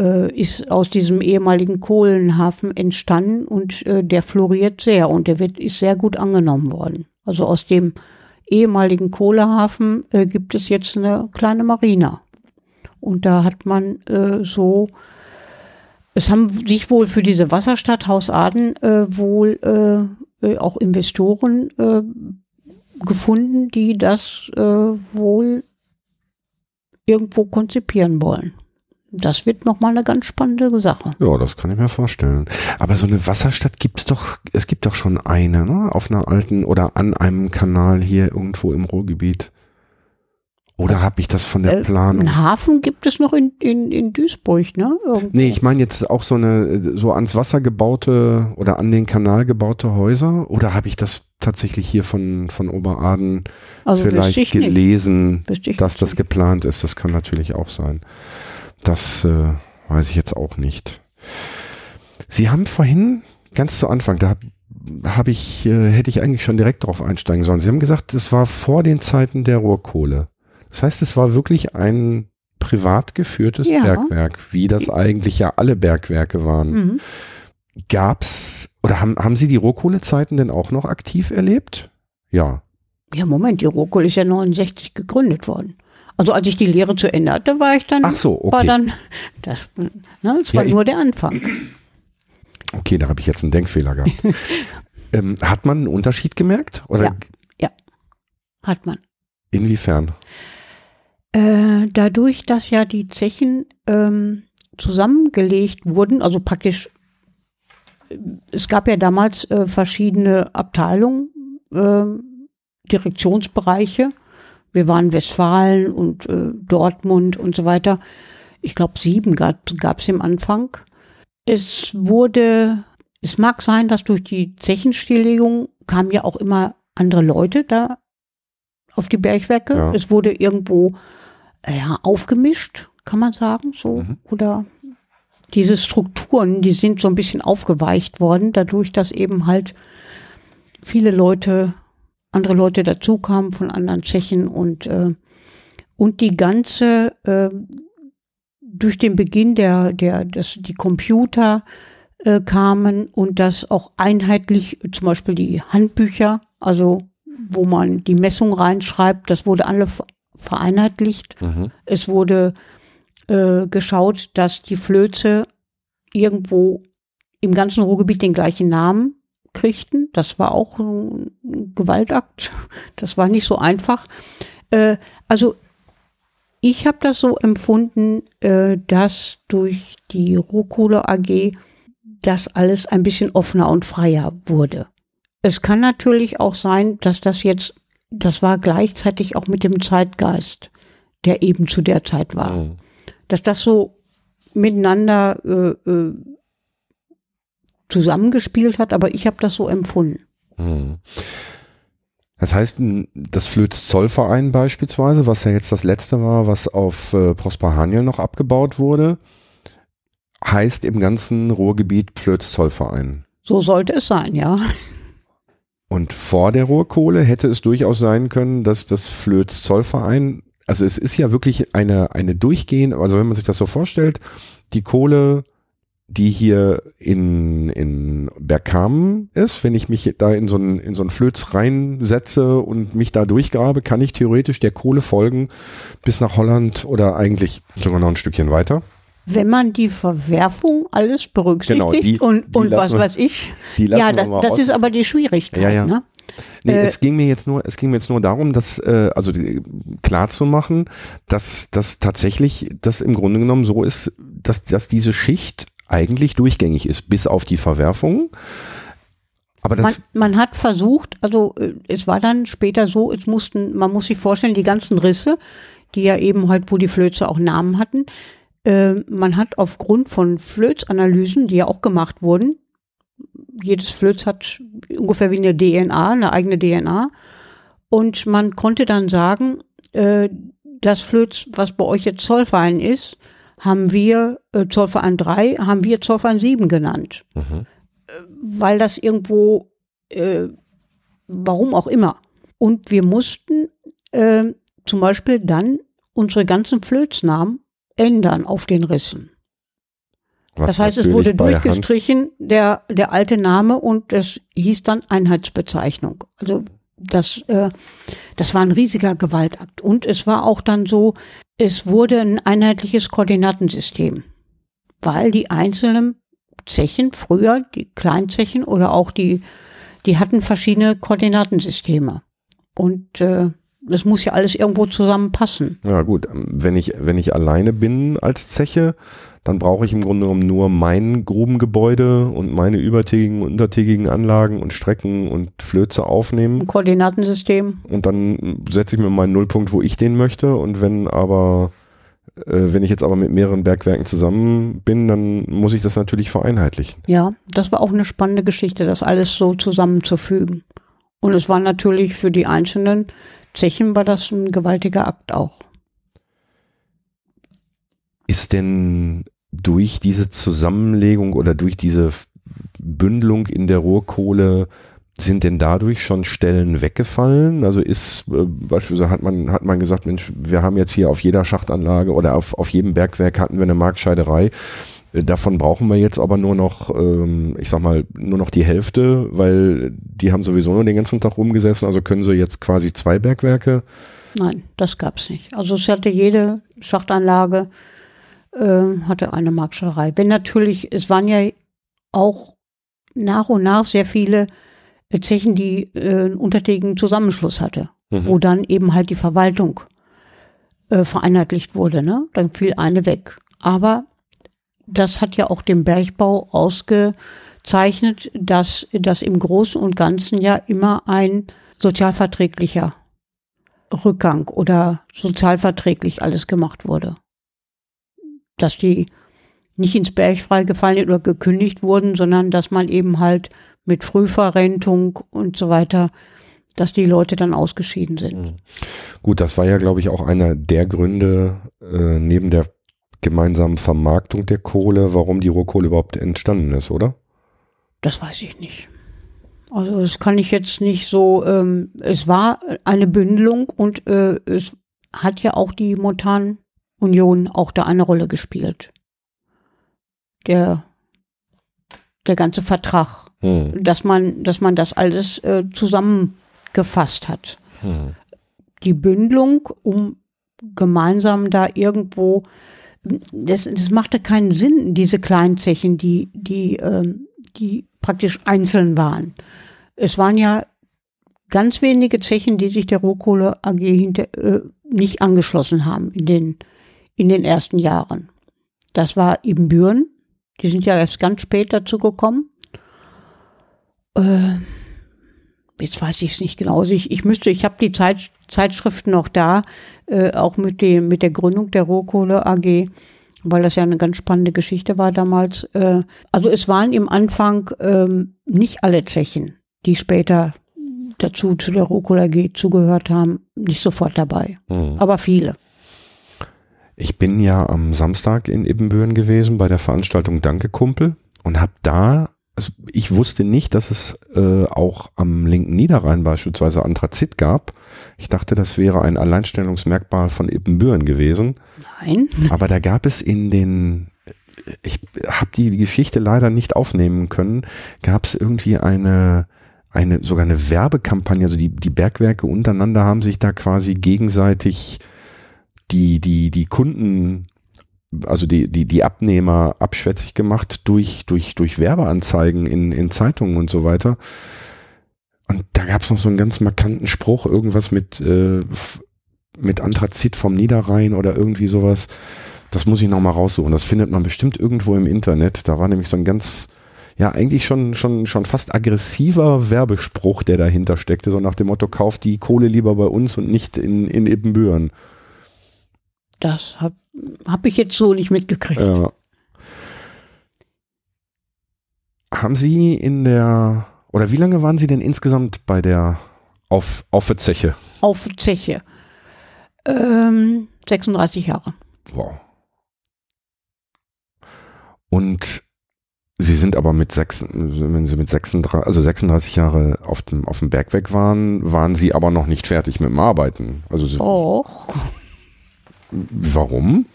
äh, ist aus diesem ehemaligen Kohlenhafen entstanden und äh, der floriert sehr und der wird, ist sehr gut angenommen worden. Also aus dem ehemaligen Kohlehafen äh, gibt es jetzt eine kleine Marina. Und da hat man äh, so, es haben sich wohl für diese Wasserstadt Haus Aden äh, wohl äh, äh, auch Investoren äh, gefunden, die das äh, wohl irgendwo konzipieren wollen. Das wird nochmal eine ganz spannende Sache. Ja, das kann ich mir vorstellen. Aber so eine Wasserstadt gibt's doch, es gibt doch schon eine, ne? Auf einer alten oder an einem Kanal hier irgendwo im Ruhrgebiet. Oder habe ich das von der Äh, Planung? Einen Hafen gibt es noch in, in, in Duisburg, ne? Irgendwo. Nee, ich meine jetzt auch so eine, so ans Wasser gebaute oder an den Kanal gebaute Häuser. Oder habe ich das tatsächlich hier von, von Oberaden also vielleicht gelesen, dass das geplant ist? Das kann natürlich auch sein. Das äh, weiß ich jetzt auch nicht. Sie haben vorhin ganz zu Anfang, da habe hab ich, äh, hätte ich eigentlich schon direkt drauf einsteigen sollen. Sie haben gesagt, es war vor den Zeiten der Rohrkohle. Das heißt, es war wirklich ein privat geführtes Ja. Bergwerk, wie das eigentlich ja alle Bergwerke waren. Mhm. Gab's oder haben, haben Sie die Rohkohlezeiten denn auch noch aktiv erlebt? Ja. Ja, Moment, die Rohkohle ist ja 69 gegründet worden. Also als ich die Lehre zu Ende hatte, war ich dann, Ach so, war okay. dann, das, ne, das Ja, war ich- nur der Anfang. Okay, da habe ich jetzt einen Denkfehler gehabt. ähm, hat man einen Unterschied gemerkt? Oder Ja. Hat man. inwiefern? Äh, dadurch, dass ja die Zechen ähm, zusammengelegt wurden, also praktisch, äh, es gab ja damals äh, verschiedene Abteilungen, äh, Direktionsbereiche. Wir waren Westfalen und äh, Dortmund und so weiter. Ich glaube, sieben gab es im Anfang. Es wurde, es mag sein, dass durch die Zechenstilllegung kamen ja auch immer andere Leute da auf die Bergwerke. Ja. Es wurde irgendwo ja, aufgemischt, kann man sagen, so. Mhm. Oder diese Strukturen, die sind so ein bisschen aufgeweicht worden, dadurch, dass eben halt viele Leute, andere Leute dazukamen von anderen Zechen und, äh, und die ganze, äh, durch den Beginn der, der, dass die Computer äh, kamen und das auch einheitlich, zum Beispiel die Handbücher, also wo man die Messung reinschreibt, das wurde alle vereinheitlicht. Mhm. Es wurde äh, geschaut, dass die Flöze irgendwo im ganzen Ruhrgebiet den gleichen Namen kriegten. Das war auch ein Gewaltakt. Das war nicht so einfach. Äh, also ich habe das so empfunden, äh, dass durch die Rohkohle AG das alles ein bisschen offener und freier wurde. Es kann natürlich auch sein, dass das jetzt, das war gleichzeitig auch mit dem Zeitgeist, der eben zu der Zeit war Mhm. dass das so miteinander äh, äh, zusammengespielt hat, aber ich habe das so empfunden. Hm. Das heißt, das Flöz-Zollverein beispielsweise, was ja jetzt das letzte war, was auf äh, Prosper Haniel noch abgebaut wurde, heißt im ganzen Ruhrgebiet Flöz-Zollverein. So sollte es sein, ja. Und vor der Rohrkohle hätte es durchaus sein können, dass das Flöz-Zollverein, also es ist ja wirklich eine, eine durchgehende, also wenn man sich das so vorstellt, die Kohle, die hier in, in Bergkamen ist, wenn ich mich da in so ein, in so ein Flöz reinsetze und mich da durchgrabe, kann ich theoretisch der Kohle folgen bis nach Holland oder eigentlich sogar noch ein Stückchen weiter wenn man die Verwerfung alles berücksichtigt genau, die, und, die und was weiß ich. ja, das, das ist aber die Schwierigkeit. Ja, ja. Ne? Nee, äh, es ging mir jetzt nur, es ging mir jetzt nur darum, dass, äh, also die, klar zu machen, dass, dass tatsächlich das im Grunde genommen so ist, dass, dass diese Schicht eigentlich durchgängig ist, bis auf die Verwerfung. Aber das man, man hat versucht, also äh, es war dann später so, es mussten, man muss sich vorstellen, die ganzen Risse, die ja eben halt, wo die Flöze auch Namen hatten, äh, man hat aufgrund von Flözanalysen, die ja auch gemacht wurden, jedes Flöz hat ungefähr wie eine DNA, eine eigene DNA. Und man konnte dann sagen, äh, das Flöz, was bei euch jetzt Zollverein ist, haben wir äh, Zollverein 3, haben wir Zollverein 7 genannt. Mhm. Weil das irgendwo, äh, warum auch immer. Und wir mussten äh, zum Beispiel dann unsere ganzen Flöznamen ändern auf den Rissen. Was das heißt, es wurde durchgestrichen, der, der alte Name und es hieß dann Einheitsbezeichnung. Also das, äh, das war ein riesiger Gewaltakt. Und es war auch dann so, es wurde ein einheitliches Koordinatensystem, weil die einzelnen Zechen früher, die Kleinzechen oder auch die, die hatten verschiedene Koordinatensysteme. Und äh, das muss ja alles irgendwo zusammenpassen. Ja gut, wenn ich, wenn ich alleine bin als Zeche, dann brauche ich im Grunde genommen nur mein Grubengebäude und meine übertägigen und untertägigen Anlagen und Strecken und Flöze aufnehmen. Ein Koordinatensystem. Und dann setze ich mir meinen Nullpunkt, wo ich den möchte. Und wenn aber, äh, wenn ich jetzt aber mit mehreren Bergwerken zusammen bin, dann muss ich das natürlich vereinheitlichen. Ja, das war auch eine spannende Geschichte, das alles so zusammenzufügen. Und es war natürlich für die Einzelnen Zechen war das ein gewaltiger Akt auch. Ist denn durch diese Zusammenlegung oder durch diese Bündelung in der Rohrkohle sind denn dadurch schon Stellen weggefallen? Also ist äh, beispielsweise hat man hat man gesagt, Mensch, wir haben jetzt hier auf jeder Schachtanlage oder auf, auf jedem Bergwerk hatten wir eine Marktscheiderei. Äh, davon brauchen wir jetzt aber nur noch, ähm, ich sag mal, nur noch die Hälfte, weil die haben sowieso nur den ganzen Tag rumgesessen, also können sie jetzt quasi zwei Bergwerke. Nein, das gab's nicht. Also es hatte jede Schachtanlage äh, hatte eine Marktscherei. Wenn natürlich, es waren ja auch nach und nach sehr viele Zechen, die äh, einen untertägigen Zusammenschluss hatte, mhm. wo dann eben halt die Verwaltung äh, vereinheitlicht wurde. Ne? Dann fiel eine weg. Aber das hat ja auch den Bergbau ausgezeichnet, dass das im Großen und Ganzen ja immer ein sozialverträglicher Rückgang oder sozialverträglich alles gemacht wurde. Dass die nicht ins Berg freigefallen oder gekündigt wurden, sondern dass man eben halt mit Frühverrentung und so weiter, dass die Leute dann ausgeschieden sind. Mhm. Gut, das war ja, glaube ich, auch einer der Gründe äh, neben der gemeinsamen Vermarktung der Kohle, warum die Rohkohle überhaupt entstanden ist, oder? Das weiß ich nicht. Also das kann ich jetzt nicht so. Ähm, es war eine Bündelung und äh, es hat ja auch die Montanunion auch da eine Rolle gespielt. Der der ganze Vertrag, hm. dass man dass man das alles äh, zusammengefasst hat. Hm. Die Bündelung, um gemeinsam da irgendwo das, das machte keinen Sinn, diese kleinen Zechen, die, die, ähm, die praktisch einzeln waren. Es waren ja ganz wenige Zechen, die sich der Rohkohle AG hinter, äh, nicht angeschlossen haben in den, in den ersten Jahren. Das war eben Büren. Die sind ja erst ganz spät dazu gekommen. Äh, jetzt weiß ich es nicht genau. Also ich, ich müsste, ich habe die Zeit, Zeitschriften noch da, äh, auch mit, dem, mit der Gründung der Rohkohle AG. weil das ja eine ganz spannende Geschichte war damals. Äh, also es waren im Anfang ähm, nicht alle Zechen, die später dazu zu der Rucola AG zugehört haben, nicht sofort dabei, Mhm. aber viele. Ich bin ja am Samstag in Ibbenbüren gewesen bei der Veranstaltung Danke Kumpel und habe da, also ich wusste nicht, dass es äh, auch am linken Niederrhein beispielsweise Anthrazit gab. Ich dachte, das wäre ein Alleinstellungsmerkmal von Ibbenbüren gewesen. Nein, Aber da gab es in den, ich habe die Geschichte leider nicht aufnehmen können, gab es irgendwie eine, eine, sogar eine Werbekampagne, also die, die Bergwerke untereinander haben sich da quasi gegenseitig die, die, die Kunden, also die, die, die Abnehmer abschwätzig gemacht durch, durch, durch Werbeanzeigen in, in Zeitungen und so weiter. Und da gab es noch so einen ganz markanten Spruch, irgendwas mit, äh, mit Anthrazit vom Niederrhein oder irgendwie sowas. Das muss ich noch mal raussuchen. Das findet man bestimmt irgendwo im Internet. Da war nämlich so ein ganz, ja, eigentlich schon, schon, schon fast aggressiver Werbespruch, der dahinter steckte. So nach dem Motto, kauft die Kohle lieber bei uns und nicht in, in Ibbenbüren. Das habe hab ich jetzt so nicht mitgekriegt. Ja. Haben Sie in der, oder wie lange waren Sie denn insgesamt bei der Auf, Aufzeche? Auf Zeche. Ähm, 36 Jahre. Wow. Und Sie sind aber mit sechs, wenn Sie mit 36, also 36 Jahre auf dem, auf dem Bergwerk waren, waren Sie aber noch nicht fertig mit dem Arbeiten. Also Sie, Och. Warum?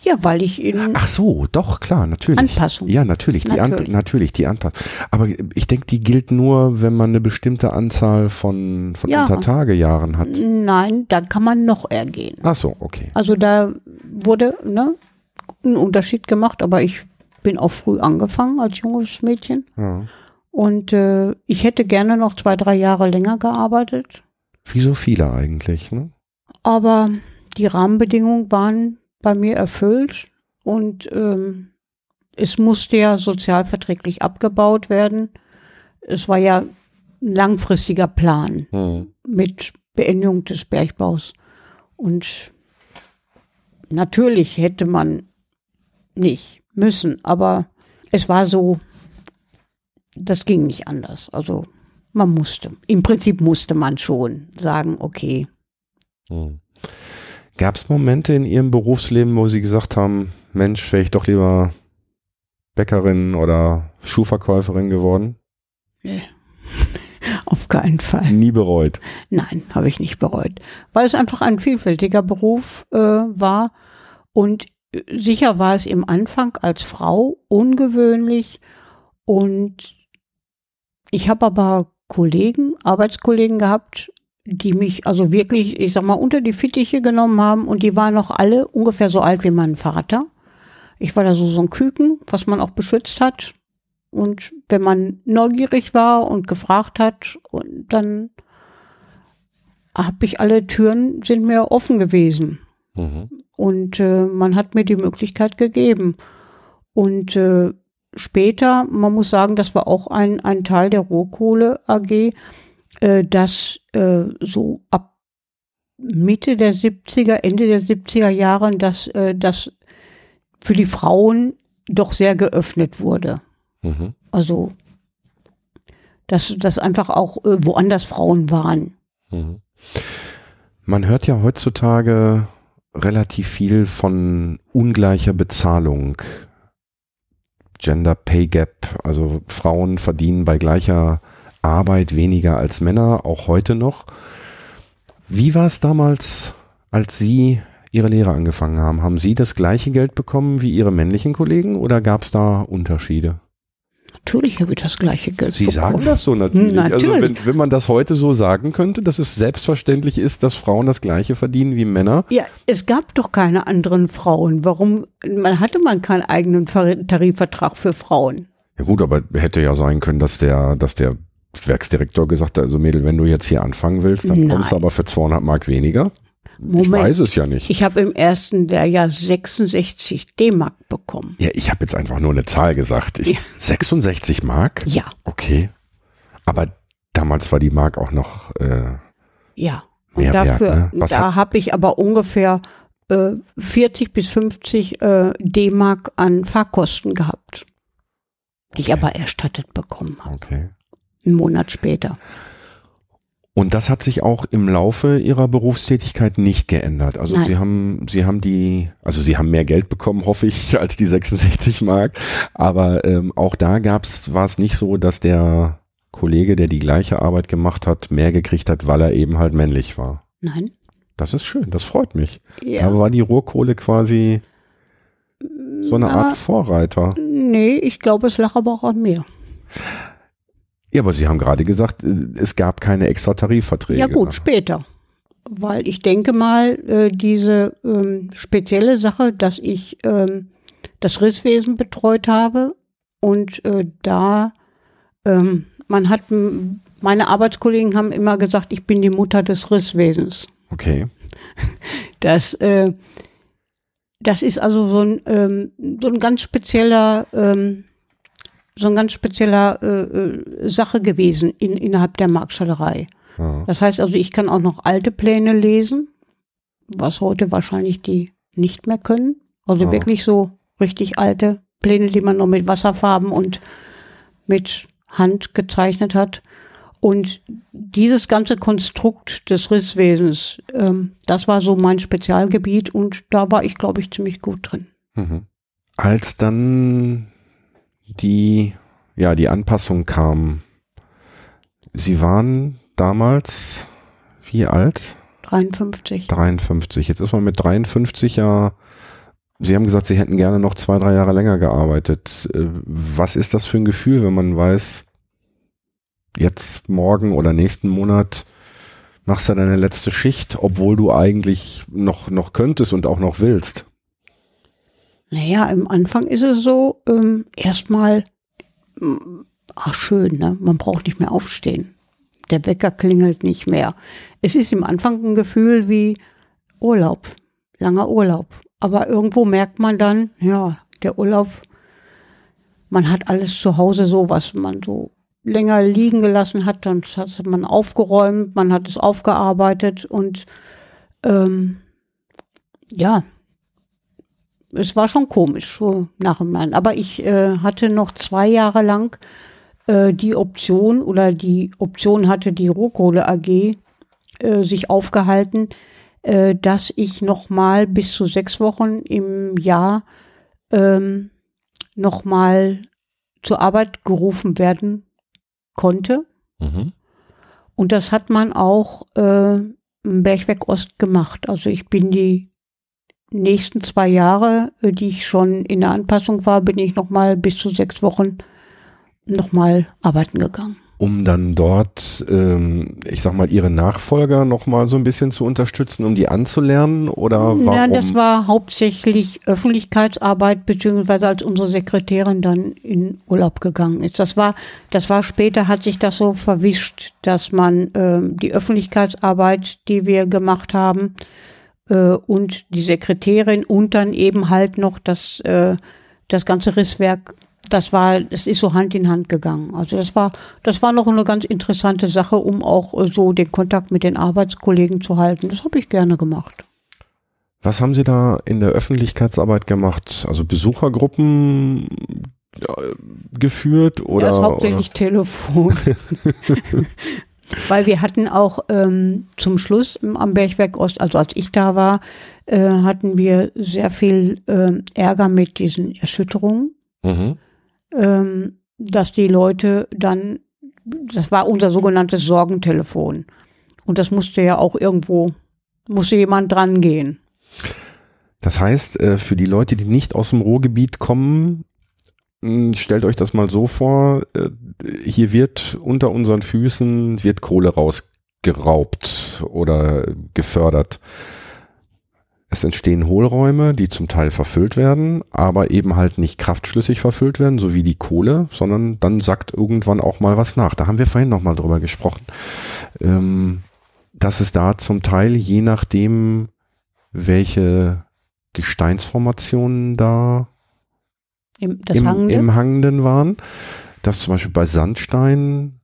Ja, weil ich in Ach so, doch, klar, natürlich. Anpassung. Ja, natürlich, die, An Natürlich. natürlich die Anpassung. Aber ich denke, die gilt nur, wenn man eine bestimmte Anzahl von, von Ja. Untertagejahren hat. Nein, da kann man noch ergehen. Ach so, okay. Also da wurde ne, ein Unterschied gemacht, aber ich bin auch früh angefangen als junges Mädchen. Ja. Und äh, ich hätte gerne noch zwei, drei Jahre länger gearbeitet. Wie so viele eigentlich, ne? Aber die Rahmenbedingungen waren bei mir erfüllt und ähm, es musste ja sozialverträglich abgebaut werden. Es war ja ein langfristiger Plan Hm. mit Beendigung des Bergbaus. Und natürlich hätte man nicht müssen, aber es war so, das ging nicht anders. Also man musste. Im Prinzip musste man schon sagen, okay, Hm. Gab es Momente in Ihrem Berufsleben, wo Sie gesagt haben, Mensch, wäre ich doch lieber Bäckerin oder Schuhverkäuferin geworden? nee, auf keinen Fall. Nie bereut. Nein, habe ich nicht bereut, weil es einfach ein vielfältiger Beruf äh, war und äh, sicher war es im Anfang als Frau ungewöhnlich und ich habe aber Kollegen, Arbeitskollegen gehabt, die mich also wirklich, ich sag mal, unter die Fittiche genommen haben und die waren noch alle ungefähr so alt wie mein Vater. Ich war da so so ein Küken, was man auch beschützt hat. Und wenn man neugierig war und gefragt hat, und dann habe ich alle Türen sind mir offen gewesen Mhm. und äh, man hat mir die Möglichkeit gegeben. Und äh, später, man muss sagen, das war auch ein, ein Teil der Rohkohle AG, äh, dass äh, so ab Mitte der 70er, Ende der 70er Jahren, dass äh, das für die Frauen doch sehr geöffnet wurde. Mhm. Also, dass, dass einfach auch äh, woanders Frauen waren. Mhm. Man hört ja heutzutage relativ viel von ungleicher Bezahlung. Gender Pay Gap, also Frauen verdienen bei gleicher Arbeit weniger als Männer, auch heute noch. Wie war es damals, als Sie Ihre Lehre angefangen haben? Haben Sie das gleiche Geld bekommen wie Ihre männlichen Kollegen oder gab es da Unterschiede? Natürlich habe ich das gleiche Geld Sie bekommen. sagen das so natürlich. Natürlich. Also wenn, wenn man das heute so sagen könnte, dass es selbstverständlich ist, dass Frauen das gleiche verdienen wie Männer. Ja, es gab doch keine anderen Frauen. Warum? Man hatte man keinen eigenen Ver- Tarifvertrag für Frauen. Ja gut, aber hätte ja sein können, dass der, dass der Werksdirektor gesagt also Mädel, wenn du jetzt hier anfangen willst, dann Nein. kommst du aber für 200 Mark weniger. Ich Moment. weiß es ja nicht. Ich habe im ersten der Jahr 66 D-Mark bekommen. ja, ich habe jetzt einfach nur eine Zahl gesagt. Ich, Ja. 66 Mark? Ja, Okay. Aber damals war die Mark auch noch, äh, ja. Und Mehr wert, dafür, ne? Was da habe ich aber ungefähr äh, 40 bis 50 äh, D-Mark an Fahrkosten gehabt, die ich aber erstattet bekommen habe. Okay. Einen Monat später. Und das hat sich auch im Laufe Ihrer Berufstätigkeit nicht geändert. Also Nein. Sie haben, Sie haben die, also Sie haben mehr Geld bekommen, hoffe ich, als die 66 Mark. Aber ähm, auch da gab's, war es nicht so, dass der Kollege, der die gleiche Arbeit gemacht hat, mehr gekriegt hat, weil er eben halt männlich war. Nein. Das ist schön, das freut mich. Ja. Aber war die Rohkohle quasi so eine Aber- Art Vorreiter? Nee, ich glaube, es lag aber auch an mir. Ja, aber Sie haben gerade gesagt, äh, es gab keine extra Tarifverträge. Ja gut, später. Weil ich denke mal, äh, diese ähm, spezielle Sache, dass ich ähm, das Risswesen betreut habe und äh, da ähm, man hat meine Arbeitskollegen haben immer gesagt, ich bin die Mutter des Risswesens. Okay. Das, das ist also so ein, so ein ganz spezieller, so ein ganz spezieller äh, äh, Sache gewesen in, innerhalb der Marktschallerei. Ja. Das heißt also, ich kann auch noch alte Pläne lesen, was heute wahrscheinlich die nicht mehr können. Also Ja. wirklich so richtig alte Pläne, die man noch mit Wasserfarben und mit Hand gezeichnet hat. Und dieses ganze Konstrukt des Risswesens, ähm, das war so mein Spezialgebiet und da war ich, glaube ich, ziemlich gut drin. Mhm. Als dann die, ja, die Anpassung kam, Sie waren damals wie alt? 53. 53. Jetzt ist man mit 53 ja, Sie haben gesagt, Sie hätten gerne noch zwei, drei Jahre länger gearbeitet. Äh, Was ist das für ein Gefühl, wenn man weiß, jetzt morgen oder nächsten Monat machst du deine letzte Schicht, obwohl du eigentlich noch, noch könntest und auch noch willst? Naja, im Anfang ist es so, ähm, erstmal, mm, ach schön, ne? man braucht nicht mehr aufstehen. Der Wecker klingelt nicht mehr. Es ist im Anfang ein Gefühl wie Urlaub, langer Urlaub. Aber irgendwo merkt man dann, ja, der Urlaub, man hat alles zu Hause so, was man so länger liegen gelassen hat, dann hat man aufgeräumt, man hat es aufgearbeitet und ähm, ja, es war schon komisch, so nachhinein. Aber ich äh, hatte noch zwei Jahre lang äh, die Option oder die Option hatte die Rohkohle AG äh, sich aufgehalten, äh, dass ich noch mal bis zu sechs Wochen im Jahr ähm, noch mal zur Arbeit gerufen werden konnte. Mhm. Und das hat man auch äh, im Bergwerk Ost gemacht. Also ich bin die nächsten zwei Jahre, äh, die ich schon in der Anpassung war, bin ich noch mal bis zu sechs Wochen noch mal arbeiten gegangen. um dann dort, ähm, ich sag mal, ihre Nachfolger noch mal so ein bisschen zu unterstützen, um die anzulernen oder warum? Ja, das war hauptsächlich Öffentlichkeitsarbeit, beziehungsweise als unsere Sekretärin dann in Urlaub gegangen ist. Das war, das war später, hat sich das so verwischt, dass man ähm, die Öffentlichkeitsarbeit, die wir gemacht haben, äh, und die Sekretärin und dann eben halt noch das, äh, das ganze Risswerk, das war, das ist so Hand in Hand gegangen. Also das war, das war noch eine ganz interessante Sache, um auch äh, so den Kontakt mit den Arbeitskollegen zu halten. Das habe ich gerne gemacht. Was haben Sie da in der Öffentlichkeitsarbeit gemacht? Also Besuchergruppen ja, geführt oder? ja, ist hauptsächlich Telefon. Weil wir hatten auch ähm, zum Schluss am Bergwerk Ost, also als ich da war, äh, hatten wir sehr viel ähm, Ärger mit diesen Erschütterungen? Mhm. ähm, dass die Leute dann, das war unser sogenanntes Sorgentelefon. Und das musste ja auch irgendwo, musste jemand dran gehen. Das heißt, äh, für die Leute, die nicht aus dem Ruhrgebiet kommen, stellt euch das mal so vor, äh, hier wird unter unseren Füßen wird Kohle rausgeraubt oder gefördert. Es entstehen Hohlräume, die zum Teil verfüllt werden, aber eben halt nicht kraftschlüssig verfüllt werden, so wie die Kohle, sondern dann sackt irgendwann auch mal was nach. Da haben wir vorhin noch mal drüber gesprochen, ähm, dass es da zum Teil, je nachdem, welche Gesteinsformationen da Im, das im, Hangende. im Hangenden waren, dass zum Beispiel bei Sandstein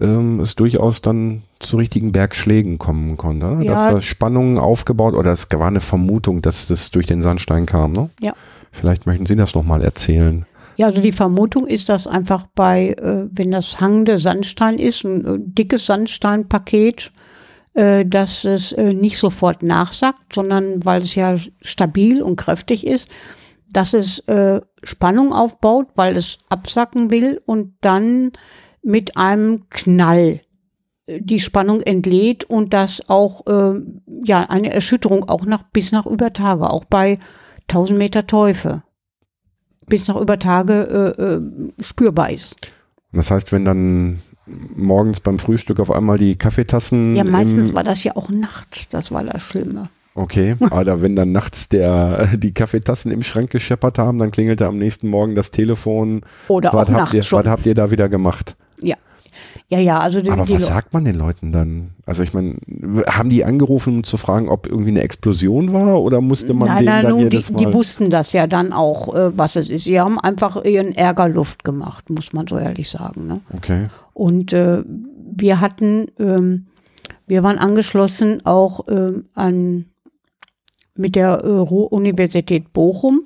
ähm, es durchaus dann zu richtigen Bergschlägen kommen konnte. Ne? Ja. Dass da Spannungen aufgebaut oder es war eine Vermutung, dass das durch den Sandstein kam. Ne? Ja. Vielleicht möchten Sie das nochmal erzählen. Ja, also die Vermutung ist, dass einfach bei, äh, wenn das hangende Sandstein ist, ein äh, dickes Sandsteinpaket, äh, dass es äh, nicht sofort nachsackt, sondern weil es ja stabil und kräftig ist, dass es äh, Spannung aufbaut, weil es absacken will und dann mit einem Knall äh, die Spannung entlädt und das auch äh, ja eine Erschütterung auch nach bis nach über Tage, auch bei 1000 Meter Teufel bis nach über Tage äh, äh, spürbar ist. Das heißt, wenn dann morgens beim Frühstück auf einmal die Kaffeetassen. Ja, meistens war das ja auch nachts, das war das Schlimme. Okay, aber wenn dann nachts der, die Kaffeetassen im Schrank gescheppert haben, dann klingelte am nächsten Morgen das Telefon. Oder was auch habt nachts ihr, schon. Was habt ihr da wieder gemacht? Ja. Ja, ja, also die, Aber die was sagt man den Leuten dann? Also ich meine, haben die angerufen, um zu fragen, ob irgendwie eine Explosion war oder musste man Nein, denen nein, dann nun, die, jedes Mal... die wussten das ja dann auch, äh, was es ist. Sie haben einfach ihren Ärger Luft gemacht, muss man so ehrlich sagen. Ne? okay. Und äh, wir hatten, ähm, wir waren angeschlossen auch ähm, an mit der äh, Ruhr-Universität Bochum,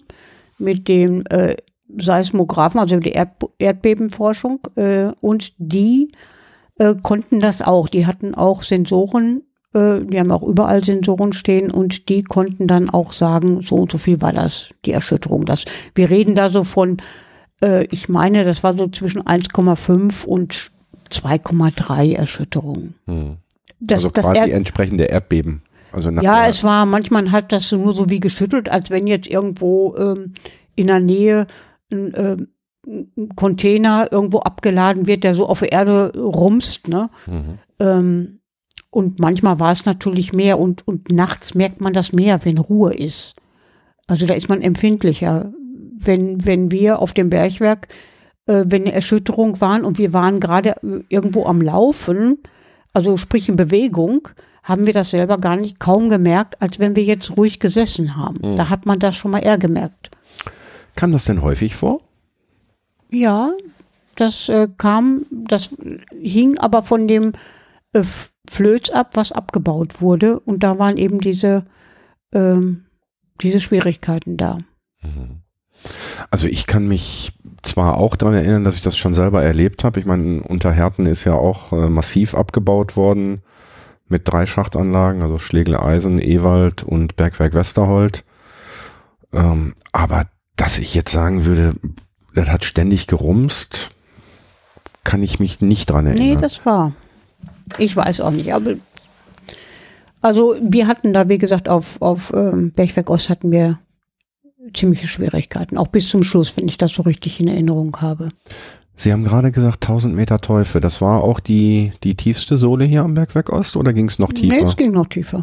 mit dem äh, Seismographen, also die Erd Erdbebenforschung, äh, und die äh, konnten das auch. Die hatten auch Sensoren, äh, die haben auch überall Sensoren stehen und die konnten dann auch sagen, so und so viel war das, die Erschütterung. Das, wir reden da so von, äh, ich meine, das war so zwischen 1,5 und 2,3 Erschütterungen. Hm. Das, also das quasi Erd- entsprechende Erdbeben. Also ja, es war, manchmal hat das nur so wie geschüttelt, als wenn jetzt irgendwo ähm, in der Nähe ein, ähm, ein Container irgendwo abgeladen wird, der so auf der Erde rumst, ne? Mhm. Ähm, und manchmal war es natürlich mehr und, und nachts merkt man das mehr, wenn Ruhe ist. Also da ist man empfindlicher. Wenn, wenn wir auf dem Bergwerk, äh, wenn eine Erschütterung waren und wir waren gerade äh, irgendwo am Laufen, also sprich in Bewegung, haben wir das selber gar nicht kaum gemerkt, als wenn wir jetzt ruhig gesessen haben. Da hat man das schon mal eher gemerkt. Kam das denn häufig vor? Ja, das äh, kam, das hing aber von dem äh, Flöz ab, was abgebaut wurde. Und da waren eben diese, ähm, diese Schwierigkeiten da. Also ich kann mich zwar auch daran erinnern, dass ich das schon selber erlebt habe. Ich meine, Unterherten ist ja auch äh, massiv abgebaut worden mit drei Schachtanlagen, also Schlegel Eisen, Ewald und Bergwerk Westerhold. Ähm, aber dass ich jetzt sagen würde, das hat ständig gerumst, kann ich mich nicht dran Nee, erinnern. das war. Ich weiß auch nicht, aber also wir hatten da, wie gesagt, auf, auf ähm, Bergwerk Ost hatten wir ziemliche Schwierigkeiten, auch bis zum Schluss, wenn ich das so richtig in Erinnerung habe. Sie haben gerade gesagt 1000 Meter Teufel. Das war auch die, die tiefste Sohle hier am Bergwerk Ost oder ging es noch tiefer? Nee, es ging noch tiefer.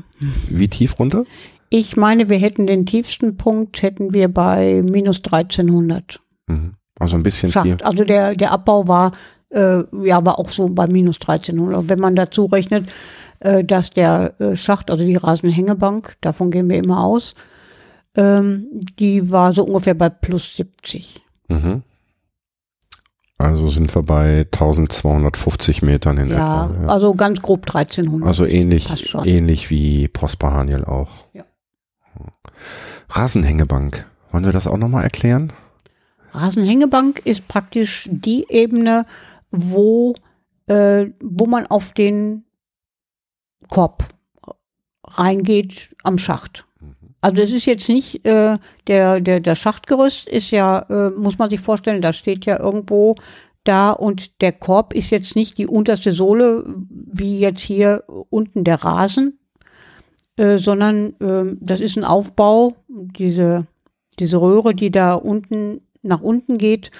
Wie tief runter? Ich meine, wir hätten den tiefsten Punkt, hätten wir bei minus 1300 Mhm. Also ein bisschen. Schacht. Also der, der Abbau war, äh, ja, war auch so bei minus 1300. Wenn man dazu rechnet, äh, dass der äh, Schacht, also die Rasenhängebank, davon gehen wir immer aus, ähm, die war so ungefähr bei plus 70. Mhm. Also sind wir bei 1250 Metern in Ja, etwa. Ja. also ganz grob 1300. Also ähnlich, ähnlich wie Prosper Haniel auch. Ja. Rasenhängebank. Wollen wir das auch nochmal erklären? Rasenhängebank ist praktisch die Ebene, wo, äh, wo man auf den Korb reingeht am Schacht. Also es ist jetzt nicht, äh, der, der, der Schachtgerüst ist ja, äh, muss man sich vorstellen, da steht ja irgendwo da und der Korb ist jetzt nicht die unterste Sohle, wie jetzt hier unten der Rasen, äh, sondern ähm, das ist ein Aufbau, diese, diese Röhre, die da unten nach unten geht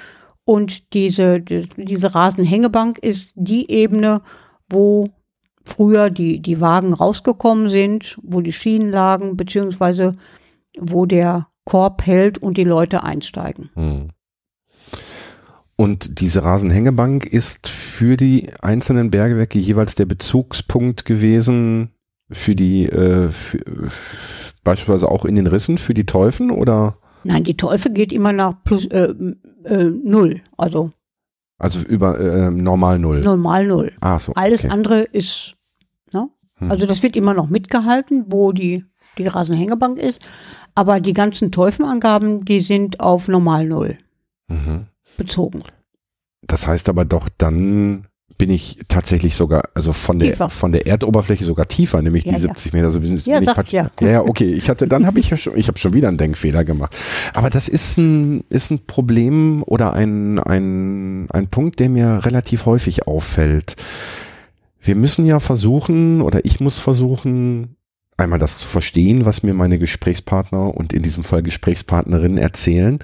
und diese, die, diese Rasenhängebank ist die Ebene, wo früher die, die Wagen rausgekommen sind, wo die Schienen lagen, beziehungsweise wo der Korb hält und die Leute einsteigen. Hm. Und diese Rasenhängebank ist für die einzelnen Bergwerke jeweils der Bezugspunkt gewesen für die, äh, für, beispielsweise auch in den Rissen für die Teufen oder? Nein, die Teufel geht immer nach plus äh, äh, null. Also Also über äh, normal null. Normal null. Ah, so. Alles okay. andere ist? Hm. Also das wird immer noch mitgehalten, wo die, die Rasenhängebank ist. Aber die ganzen Teufenangaben, die sind auf normal null Mhm. bezogen. Das heißt aber doch, dann bin ich tatsächlich sogar, also von der Tiefer. von der Erdoberfläche sogar tiefer, nämlich Ja, die ja. 70 Meter. Also bin, Ja, bin ich sagt praktisch- ja. ja, ja, okay. Ich hatte, dann habe ich ja schon, ich habe schon wieder einen Denkfehler gemacht. Aber das ist ein ist ein Problem oder ein ein ein Punkt, der mir relativ häufig auffällt. Wir müssen ja versuchen oder ich muss versuchen, einmal das zu verstehen, was mir meine Gesprächspartner und in diesem Fall Gesprächspartnerinnen erzählen.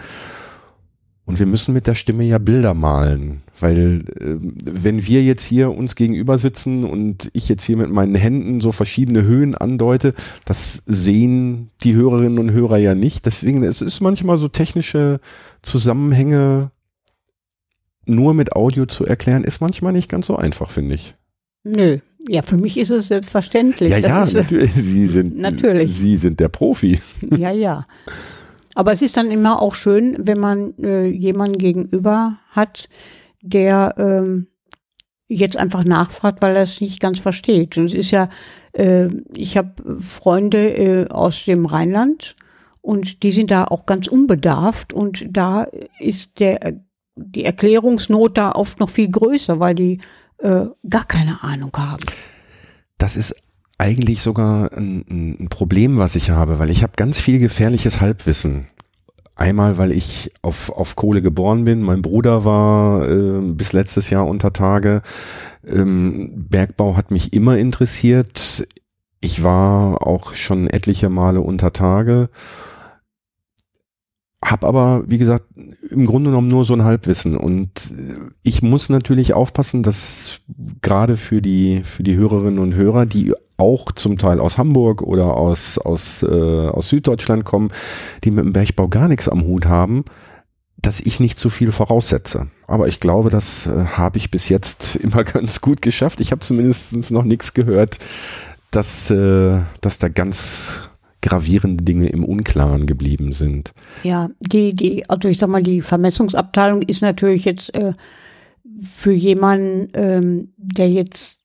Und wir müssen mit der Stimme ja Bilder malen, weil äh, wenn wir jetzt hier uns gegenüber sitzen und ich jetzt hier mit meinen Händen so verschiedene Höhen andeute, das sehen die Hörerinnen und Hörer ja nicht. Deswegen es ist manchmal so technische Zusammenhänge nur mit Audio zu erklären, ist manchmal nicht ganz so einfach, finde ich. Nö. Ja, für mich ist es selbstverständlich. Ja, ja, äh, natürlich. Sie sind, Natürlich. Sie sind der Profi. Ja, ja. Aber es ist dann immer auch schön, wenn man äh, jemanden gegenüber hat, der ähm, jetzt einfach nachfragt, weil er es nicht ganz versteht. Und es ist ja, äh, ich habe Freunde äh, aus dem Rheinland und die sind da auch ganz unbedarft und da ist der die Erklärungsnot da oft noch viel größer, weil die äh, gar keine Ahnung haben. Das ist eigentlich sogar ein, ein Problem, was ich habe, weil ich habe ganz viel gefährliches Halbwissen. Einmal, weil ich auf, auf Kohle geboren bin. Mein Bruder war äh, bis letztes Jahr unter Tage. Ähm, Bergbau hat mich immer interessiert. Ich war auch schon etliche Male unter Tage. Hab aber, wie gesagt, im Grunde genommen nur so ein Halbwissen. Und äh, ich muss natürlich aufpassen, dass gerade für die, für die Hörerinnen und Hörer, die auch zum Teil aus Hamburg oder aus, aus, äh, aus Süddeutschland kommen, die mit dem Bergbau gar nichts am Hut haben, dass ich nicht zu viel voraussetze. Aber ich glaube, das äh, habe ich bis jetzt immer ganz gut geschafft. Ich habe zumindest noch nichts gehört, dass, äh, dass da ganz gravierende Dinge im Unklaren geblieben sind. Ja, die, die, also ich sag mal, die Vermessungsabteilung ist natürlich jetzt äh, für jemanden, ähm, der jetzt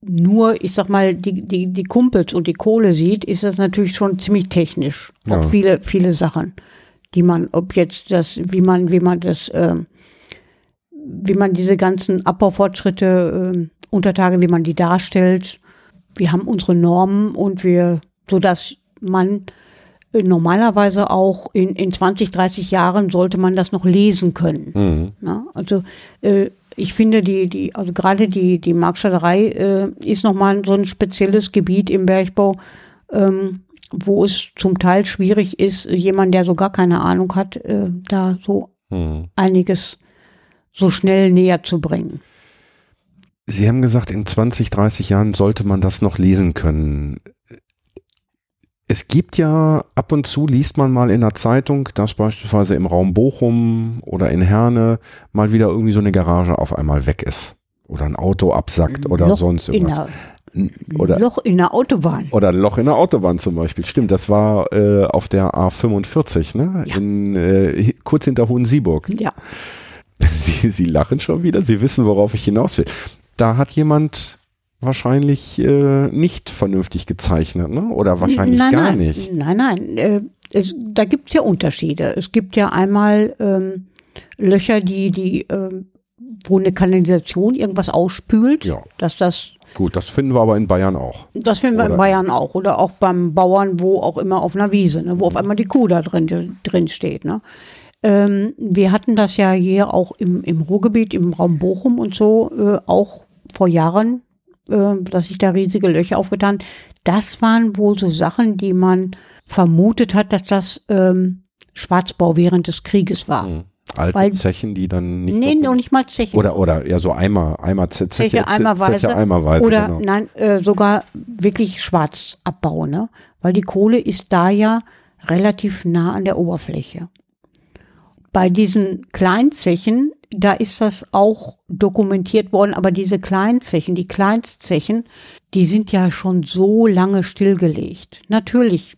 nur, ich sag mal, die, die, die Kumpels und die Kohle sieht, ist das natürlich schon ziemlich technisch. Ja. Auch viele, viele Sachen, die man, ob jetzt das, wie man, wie man das, ähm, wie man diese ganzen Abbaufortschritte, ähm, Untertage, wie man die darstellt. Wir haben unsere Normen und wir, so dass man äh, normalerweise auch in, in 20, 30 Jahren sollte man das noch lesen können. Mhm. Ne? Also äh, ich finde die, die, also gerade die, die Marktschatterei äh, ist nochmal so ein spezielles Gebiet im Bergbau, ähm, wo es zum Teil schwierig ist, jemand, der so gar keine Ahnung hat, äh, da so Mhm. einiges so schnell näher zu bringen. Sie haben gesagt, in 20, 30 Jahren sollte man das noch lesen können. Es gibt ja ab und zu liest man mal in der Zeitung, dass beispielsweise im Raum Bochum oder in Herne mal wieder irgendwie so eine Garage auf einmal weg ist. Oder ein Auto absackt oder Loch sonst in irgendwas. der, Oder, Loch in der Autobahn. oder ein Loch in der Autobahn zum Beispiel. Stimmt, das war äh, auf der A45, ne? Ja. In, äh, kurz hinter Hohensieburg. Ja. Sie, Sie lachen schon wieder. Sie wissen, worauf ich hinaus will. Da hat jemand wahrscheinlich äh, nicht vernünftig gezeichnet, ne? Oder wahrscheinlich nein, gar nein, nicht. Nein, nein. Äh, es, da gibt es ja Unterschiede. Es gibt ja einmal ähm, Löcher, die, die, ähm, wo eine Kanalisation irgendwas ausspült, Ja. dass das Gut, das finden wir aber in Bayern auch. Das finden wir Oder- in Bayern auch. Oder auch beim Bauern, wo auch immer auf einer Wiese, ne, wo auf einmal die Kuh da drin, drin steht. Ne. Ähm, wir hatten das ja hier auch im, im Ruhrgebiet, im Raum Bochum und so, äh, auch vor Jahren, äh, dass sich da riesige Löcher aufgetan. Das waren wohl so Sachen, die man vermutet hat, dass das ähm, Schwarzbau während des Krieges war. Mhm. Alte Weil- Zechen, die dann nicht. nee, noch- nicht mal Zeche. oder, oder ja, so Eimer, Eimer, Zeche, Zeche eimerweise. Zeche eimerweise. Oder genau. nein, äh, sogar wirklich Schwarzabbau, ne? Weil die Kohle ist da ja relativ nah an der Oberfläche. Bei diesen Kleinzechen, da ist das auch dokumentiert worden, aber diese Kleinzechen, die Kleinstzechen, die sind ja schon so lange stillgelegt. Natürlich,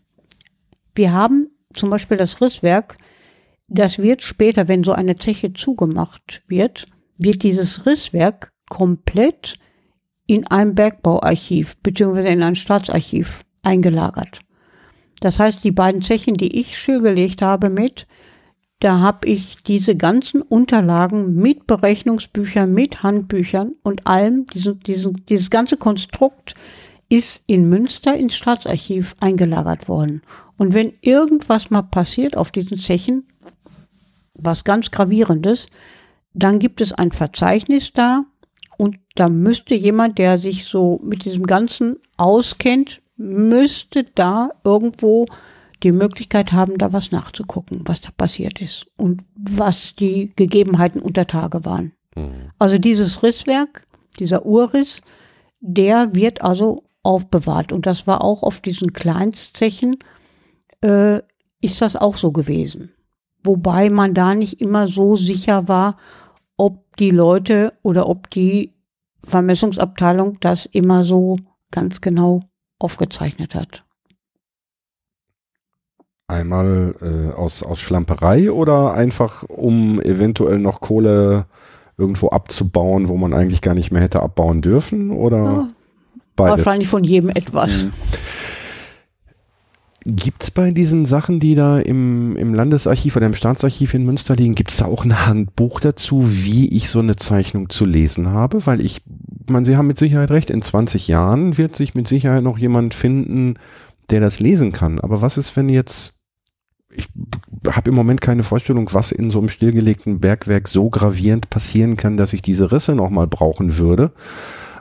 wir haben zum Beispiel das Risswerk, das wird später, wenn so eine Zeche zugemacht wird, wird dieses Risswerk komplett in ein Bergbauarchiv beziehungsweise in ein Staatsarchiv eingelagert. Das heißt, die beiden Zechen, die ich stillgelegt habe mit, da habe ich diese ganzen Unterlagen mit Berechnungsbüchern, mit Handbüchern und allem, diesen, diesen, dieses ganze Konstrukt ist in Münster ins Staatsarchiv eingelagert worden. Und wenn irgendwas mal passiert auf diesen Zechen, was ganz gravierendes, dann gibt es ein Verzeichnis da und da müsste jemand, der sich so mit diesem Ganzen auskennt, müsste da irgendwo die Möglichkeit haben, da was nachzugucken, was da passiert ist und was die Gegebenheiten unter Tage waren. Mhm. Also dieses Risswerk, dieser Urriss, der wird also aufbewahrt. Und das war auch auf diesen Kleinstzechen, äh, ist das auch so gewesen. Wobei man da nicht immer so sicher war, ob die Leute oder ob die Vermessungsabteilung das immer so ganz genau aufgezeichnet hat. Einmal äh, aus, aus Schlamperei oder einfach um eventuell noch Kohle irgendwo abzubauen, wo man eigentlich gar nicht mehr hätte abbauen dürfen? Oder ja, wahrscheinlich von jedem etwas. Mhm. Gibt es bei diesen Sachen, die da im, im Landesarchiv oder im Staatsarchiv in Münster liegen, gibt es da auch ein Handbuch dazu, wie ich so eine Zeichnung zu lesen habe? Weil ich, man, Sie haben mit Sicherheit recht, in 20 Jahren wird sich mit Sicherheit noch jemand finden, der das lesen kann. Aber was ist, wenn jetzt, ich habe im Moment keine Vorstellung, was in so einem stillgelegten Bergwerk so gravierend passieren kann, dass ich diese Risse nochmal brauchen würde.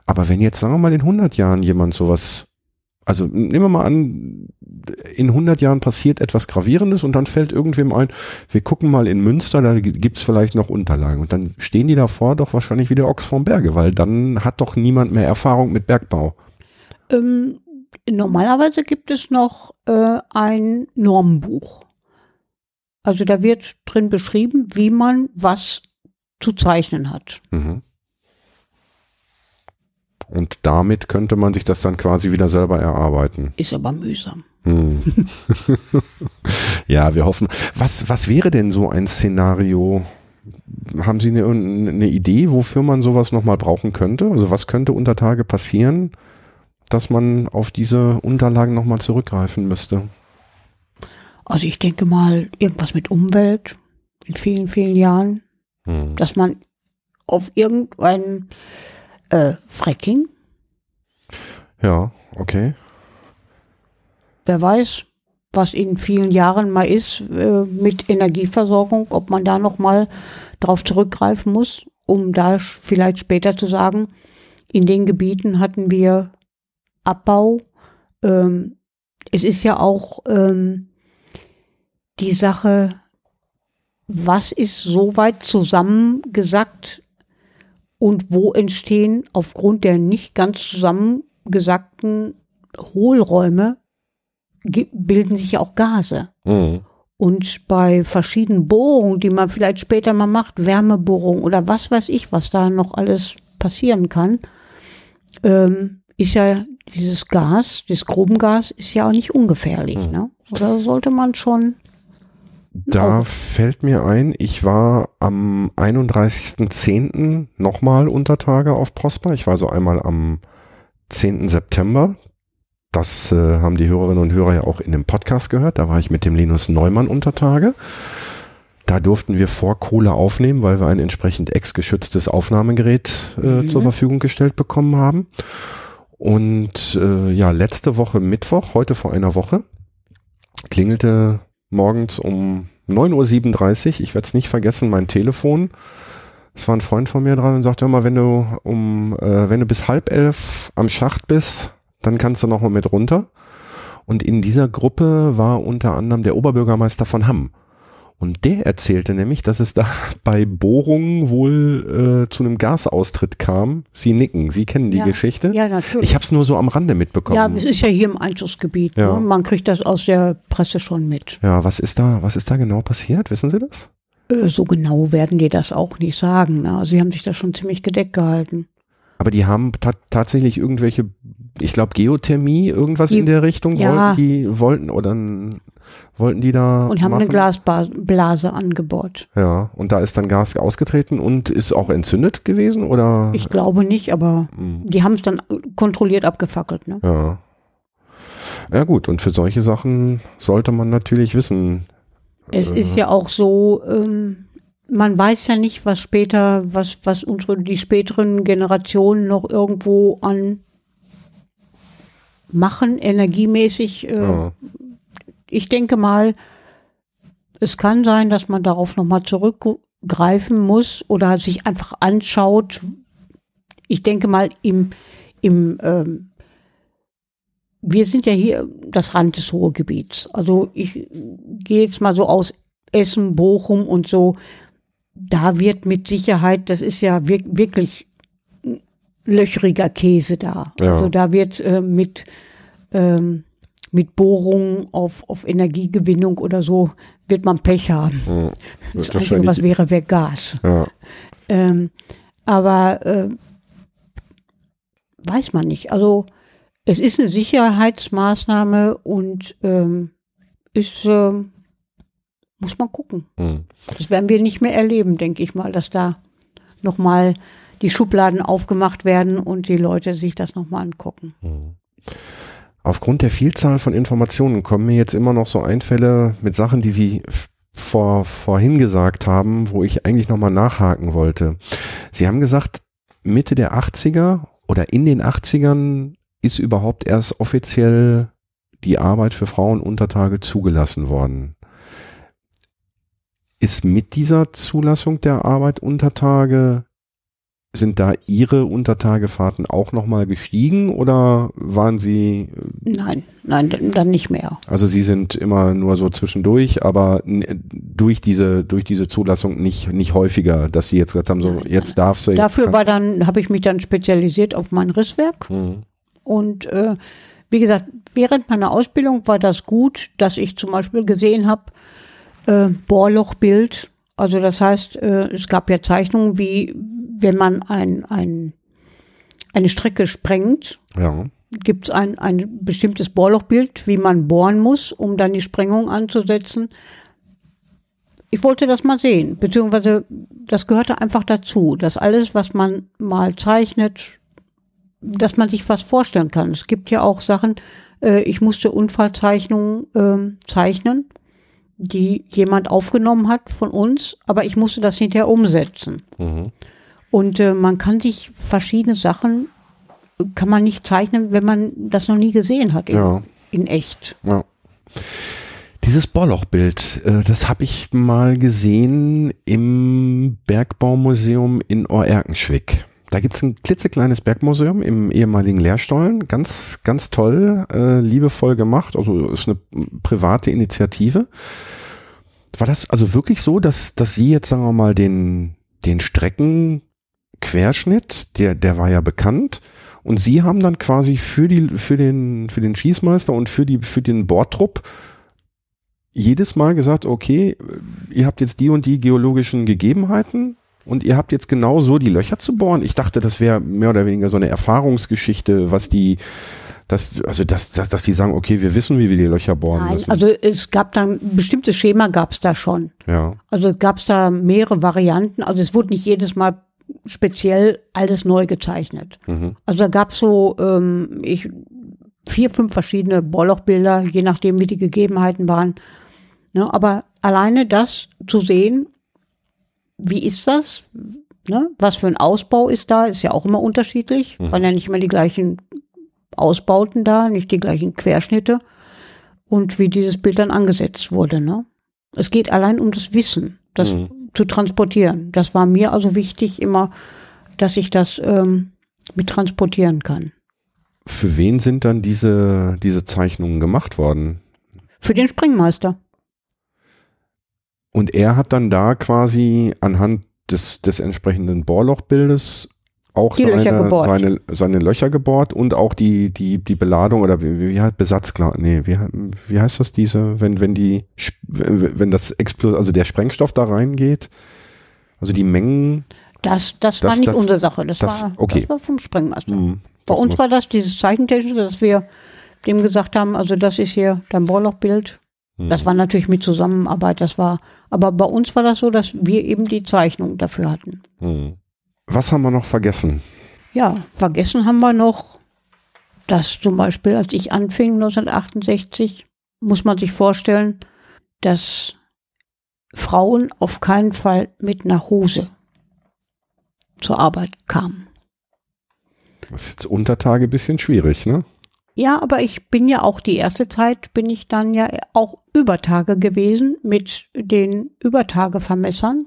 Aber wenn jetzt, sagen wir mal, in 100 Jahren jemand sowas also nehmen wir mal an, in 100 Jahren passiert etwas Gravierendes und dann fällt irgendwem ein, wir gucken mal in Münster, da gibt's vielleicht noch Unterlagen. Und dann stehen die davor doch wahrscheinlich wie der Ochs vorm Berge, weil dann hat doch niemand mehr Erfahrung mit Bergbau. Ähm, normalerweise gibt es noch äh, ein Normenbuch. Also da wird drin beschrieben, wie man was zu zeichnen hat. Mhm. Und damit könnte man sich das dann quasi wieder selber erarbeiten. Ist aber mühsam. Hm. ja, wir hoffen. Was, was wäre denn so ein Szenario? Haben Sie eine, eine Idee, wofür man sowas nochmal brauchen könnte? Also was könnte unter Tage passieren, dass man auf diese Unterlagen nochmal zurückgreifen müsste? Also ich denke mal, irgendwas mit Umwelt in vielen, vielen Jahren, hm. dass man auf irgendein äh, Fracking. Ja, okay. Wer weiß, was in vielen Jahren mal ist äh, mit Energieversorgung, ob man da noch mal drauf zurückgreifen muss, um da vielleicht später zu sagen, in den Gebieten hatten wir Abbau. Ähm, es ist ja auch ähm, die Sache, was ist so weit zusammengesackt und wo entstehen aufgrund der nicht ganz zusammengesackten Hohlräume bilden sich ja auch Gase. Mhm. Und bei verschiedenen Bohrungen, die man vielleicht später mal macht, Wärmebohrungen oder was weiß ich, was da noch alles passieren kann, ähm, ist ja dieses Gas, dieses Grubengas, ist ja auch nicht ungefährlich. Mhm. Ne? Oder sollte man schon da fällt mir ein, ich war am 31.10. nochmal unter Tage auf Prosper. Ich war so einmal am 10. September. Das äh, haben die Hörerinnen und Hörer ja auch in dem Podcast gehört. Da war ich mit dem Linus Neumann unter Tage. Da durften wir vor Kohle aufnehmen, weil wir ein entsprechend ex-geschütztes Aufnahmegerät äh, mhm. zur Verfügung gestellt bekommen haben. Und äh, ja, letzte Woche Mittwoch, heute vor einer Woche, klingelte morgens um 9.37 Uhr, ich werde es nicht vergessen, mein Telefon. Es war ein Freund von mir dran und sagte immer, wenn du um, äh, wenn du bis halb elf am Schacht bist, dann kannst du noch mal mit runter. Und in dieser Gruppe war unter anderem der Oberbürgermeister von Hamm. Und der erzählte nämlich, dass es da bei Bohrungen wohl äh, zu einem Gasaustritt kam. Sie nicken, Sie kennen die ja. Geschichte. Ja, natürlich. Ich habe es nur so am Rande mitbekommen. Ja, es ist ja hier im Einzugsgebiet. Ja. Ne? Man kriegt das aus der Presse schon mit. Ja, was ist da, was ist da genau passiert? Wissen Sie das? Äh, so genau werden die das auch nicht sagen. Ne? Sie haben sich da schon ziemlich gedeckt gehalten. Aber die haben ta tatsächlich irgendwelche, ich glaube Geothermie, irgendwas die, in der Richtung ja. wollten die wollten oder wollten die da. Und haben machen. eine Glasblase angebohrt. Ja, und da ist dann Gas ausgetreten und ist auch entzündet gewesen, oder? Ich glaube nicht, aber Hm. die haben es dann kontrolliert abgefackelt. Ne? Ja. Ja gut, und für solche Sachen sollte man natürlich wissen. Es Äh. ist ja auch so, ähm, man weiß ja nicht, was später, was, was unsere, die späteren Generationen noch irgendwo an machen, energiemäßig. Äh, Ja. Ich denke mal, es kann sein, dass man darauf nochmal zurückgreifen muss oder sich einfach anschaut. Ich denke mal, im, im ähm, wir sind ja hier das Rand des Ruhrgebiets. Also ich gehe jetzt mal so aus Essen, Bochum und so. Da wird mit Sicherheit, das ist ja wir, wirklich löchriger Käse da. Ja. Also da wird äh, mit, ähm, mit Bohrungen auf, auf Energiegewinnung oder so, wird man Pech haben. Ja. Das Wird Einzige, was wäre, wäre Gas. ja. Ähm, aber äh, weiß man nicht. Also es ist eine Sicherheitsmaßnahme und ähm, ist, ähm, muss man gucken. Hm. Das werden wir nicht mehr erleben, denke ich mal, dass da nochmal die Schubladen aufgemacht werden und die Leute sich das nochmal angucken. Aufgrund der Vielzahl von Informationen kommen mir jetzt immer noch so Einfälle mit Sachen, die Sie vor, vorhin gesagt haben, wo ich eigentlich nochmal nachhaken wollte. Sie haben gesagt, Mitte der 80er oder in den 80ern ist überhaupt erst offiziell die Arbeit für Frauen unter Tage zugelassen worden. Ist mit dieser Zulassung der Arbeit unter Tage sind da Ihre Untertagefahrten auch nochmal gestiegen oder waren Sie, Nein, nein, dann nicht mehr. also Sie sind immer nur so zwischendurch, aber n- durch diese, durch diese Zulassung nicht, nicht häufiger, dass Sie jetzt gesagt haben, so, Nein, jetzt darfst du. Dafür war dann, habe ich mich dann spezialisiert auf mein Risswerk. Mhm. Und äh, wie gesagt, während meiner Ausbildung war das gut, dass ich zum Beispiel gesehen habe, äh, Bohrlochbild. Also das heißt, äh, es gab ja Zeichnungen, wie wenn man ein, ein, eine Strecke sprengt, Ja. gibt es ein, ein bestimmtes Bohrlochbild, wie man bohren muss, um dann die Sprengung anzusetzen. Ich wollte das mal sehen, beziehungsweise das gehörte einfach dazu, dass alles, was man mal zeichnet, dass man sich was vorstellen kann. Es gibt ja auch Sachen, äh, ich musste Unfallzeichnungen ähm, zeichnen, die jemand aufgenommen hat von uns, aber ich musste das hinterher umsetzen. Mhm. Und äh, man kann sich verschiedene Sachen, kann man nicht zeichnen, wenn man das noch nie gesehen hat in, Ja. in echt. Ja. Dieses Bohrlochbild, äh, das habe ich mal gesehen im Bergbaumuseum in Oerkenschwick. Da gibt es ein klitzekleines Bergmuseum im ehemaligen Lehrstollen. Ganz, ganz toll, äh, liebevoll gemacht. Also ist eine private Initiative. War das also wirklich so, dass, dass Sie jetzt, sagen wir mal, den, den Streckenquerschnitt, der, der war ja bekannt, und Sie haben dann quasi für die, für den, für den Schießmeister und für die, für den Bordtrupp jedes Mal gesagt, okay, ihr habt jetzt die und die geologischen Gegebenheiten und ihr habt jetzt genau so die Löcher zu bohren. Ich dachte, das wäre mehr oder weniger so eine Erfahrungsgeschichte, was die, dass, also dass, dass, dass die sagen, okay, wir wissen, wie wir die Löcher bohren Nein, müssen. also es gab da ein bestimmtes Schema gab es da schon. ja, Also gab es da mehrere Varianten. Also es wurde nicht jedes Mal speziell alles neu gezeichnet. mhm. Also da gab es so ähm, ich, vier, fünf verschiedene Bohrlochbilder, je nachdem, wie die Gegebenheiten waren. Ne, aber alleine das zu sehen, wie ist das? Ne? Was für ein Ausbau ist da? Ist ja auch immer unterschiedlich. Mhm. Waren ja nicht immer die gleichen Ausbauten da, nicht die gleichen Querschnitte. Und wie dieses Bild dann angesetzt wurde. Ne? Es geht allein um das Wissen, das Mhm. Zu transportieren. Das war mir also wichtig immer, dass ich das ähm, mit transportieren kann. Für wen sind dann diese, diese Zeichnungen gemacht worden? Für den Sprengmeister. Und er hat dann da quasi anhand des, des entsprechenden Bohrlochbildes auch Die seine, Löcher gebohrt. seine, seine Löcher gebohrt und auch die, die, die Beladung oder wie, wie heißt Besatzklar, nee, wie, wie heißt das diese, wenn, wenn die, wenn das Explos, also der Sprengstoff da reingeht, also die Mengen, Das, das, Das- war nicht das- unsere Sache. Das, das- war, okay. das war vom Sprengmeister. hm, Bei uns muss- war das dieses Zeichentechnische, dass wir dem gesagt haben, also das ist hier dein Bohrlochbild. Das war natürlich mit Zusammenarbeit, das war, aber bei uns war das so, dass wir eben die Zeichnung dafür hatten. Hm. Was haben wir noch vergessen? Ja, vergessen haben wir noch, dass zum Beispiel, als ich anfing 1968, muss man sich vorstellen, dass Frauen auf keinen Fall mit einer Hose zur Arbeit kamen. Das ist jetzt Untertage ein bisschen schwierig, ne? Ja, aber ich bin ja auch die erste Zeit, bin ich dann ja auch Übertage gewesen mit den Übertagevermessern.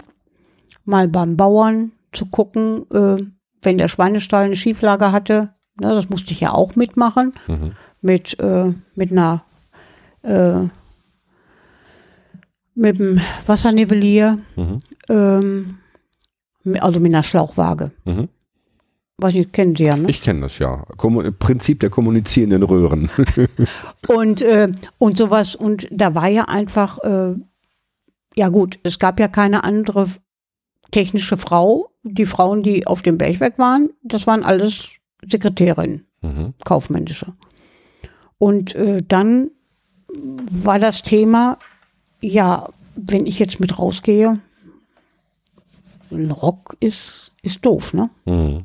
Mal beim Bauern zu gucken, äh, wenn der Schweinestall eine Schieflage hatte. Ne, das musste ich ja auch mitmachen. Mhm. Mit, äh, mit einer äh, mit dem Wassernivellier, Mhm. ähm, also mit einer Schlauchwaage. Mhm. Was ich kennen Sie ja, ne? Ich kenne das ja. Kommu Prinzip der kommunizierenden Röhren. Und, äh, und sowas. Und da war ja einfach, äh, ja gut, es gab ja keine andere technische Frau. Die Frauen, die auf dem Bergwerk waren, das waren alles Sekretärinnen, mhm. kaufmännische. Und äh, dann war das Thema, ja, wenn ich jetzt mit rausgehe, ein Rock ist, ist doof, ne? Mhm.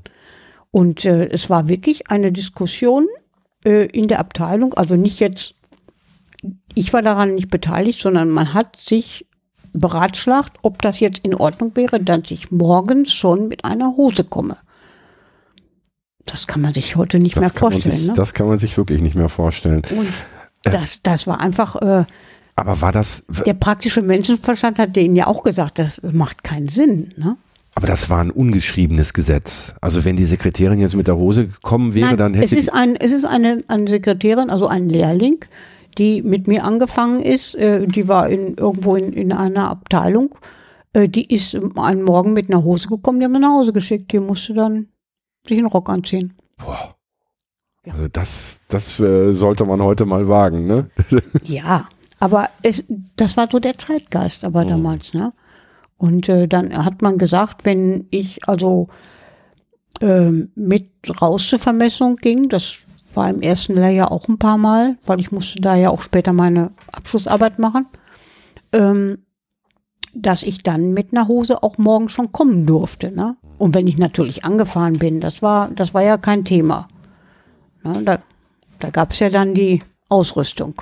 Und äh, es war wirklich eine Diskussion äh, in der Abteilung, also nicht jetzt, ich war daran nicht beteiligt, sondern man hat sich beratschlagt, ob das jetzt in Ordnung wäre, dass ich morgens schon mit einer Hose komme. Das kann man sich heute nicht Das, mehr vorstellen. sich, ne? das kann man sich wirklich nicht mehr vorstellen. Und das, das war einfach, äh, Aber war das, der praktische Menschenverstand hat denen ja auch gesagt, das macht keinen Sinn. Ne? aber das war ein ungeschriebenes Gesetz. Also wenn die Sekretärin jetzt mit der Hose gekommen wäre, Nein, dann hätte es ist ein, es ist eine, eine Sekretärin, also ein Lehrling, die mit mir angefangen ist. Äh, die war in, irgendwo in, in einer Abteilung. Äh, die ist einen Morgen mit einer Hose gekommen, die haben wir nach Hause geschickt. Die musste dann sich einen Rock anziehen. Boah. Ja. Also das, das äh, sollte man heute mal wagen, ne? Ja, aber es, das war so der Zeitgeist aber damals, ne? Und äh, dann hat man gesagt, wenn ich also ähm, mit raus zur Vermessung ging, das war im ersten Lehrjahr auch ein paar Mal, weil ich musste da ja auch später meine Abschlussarbeit machen, ähm, dass ich dann mit einer Hose auch morgen schon kommen durfte. Ne? Und wenn ich natürlich angefahren bin, das war, das war ja kein Thema. Ne? Da, da gab es ja dann die Ausrüstung.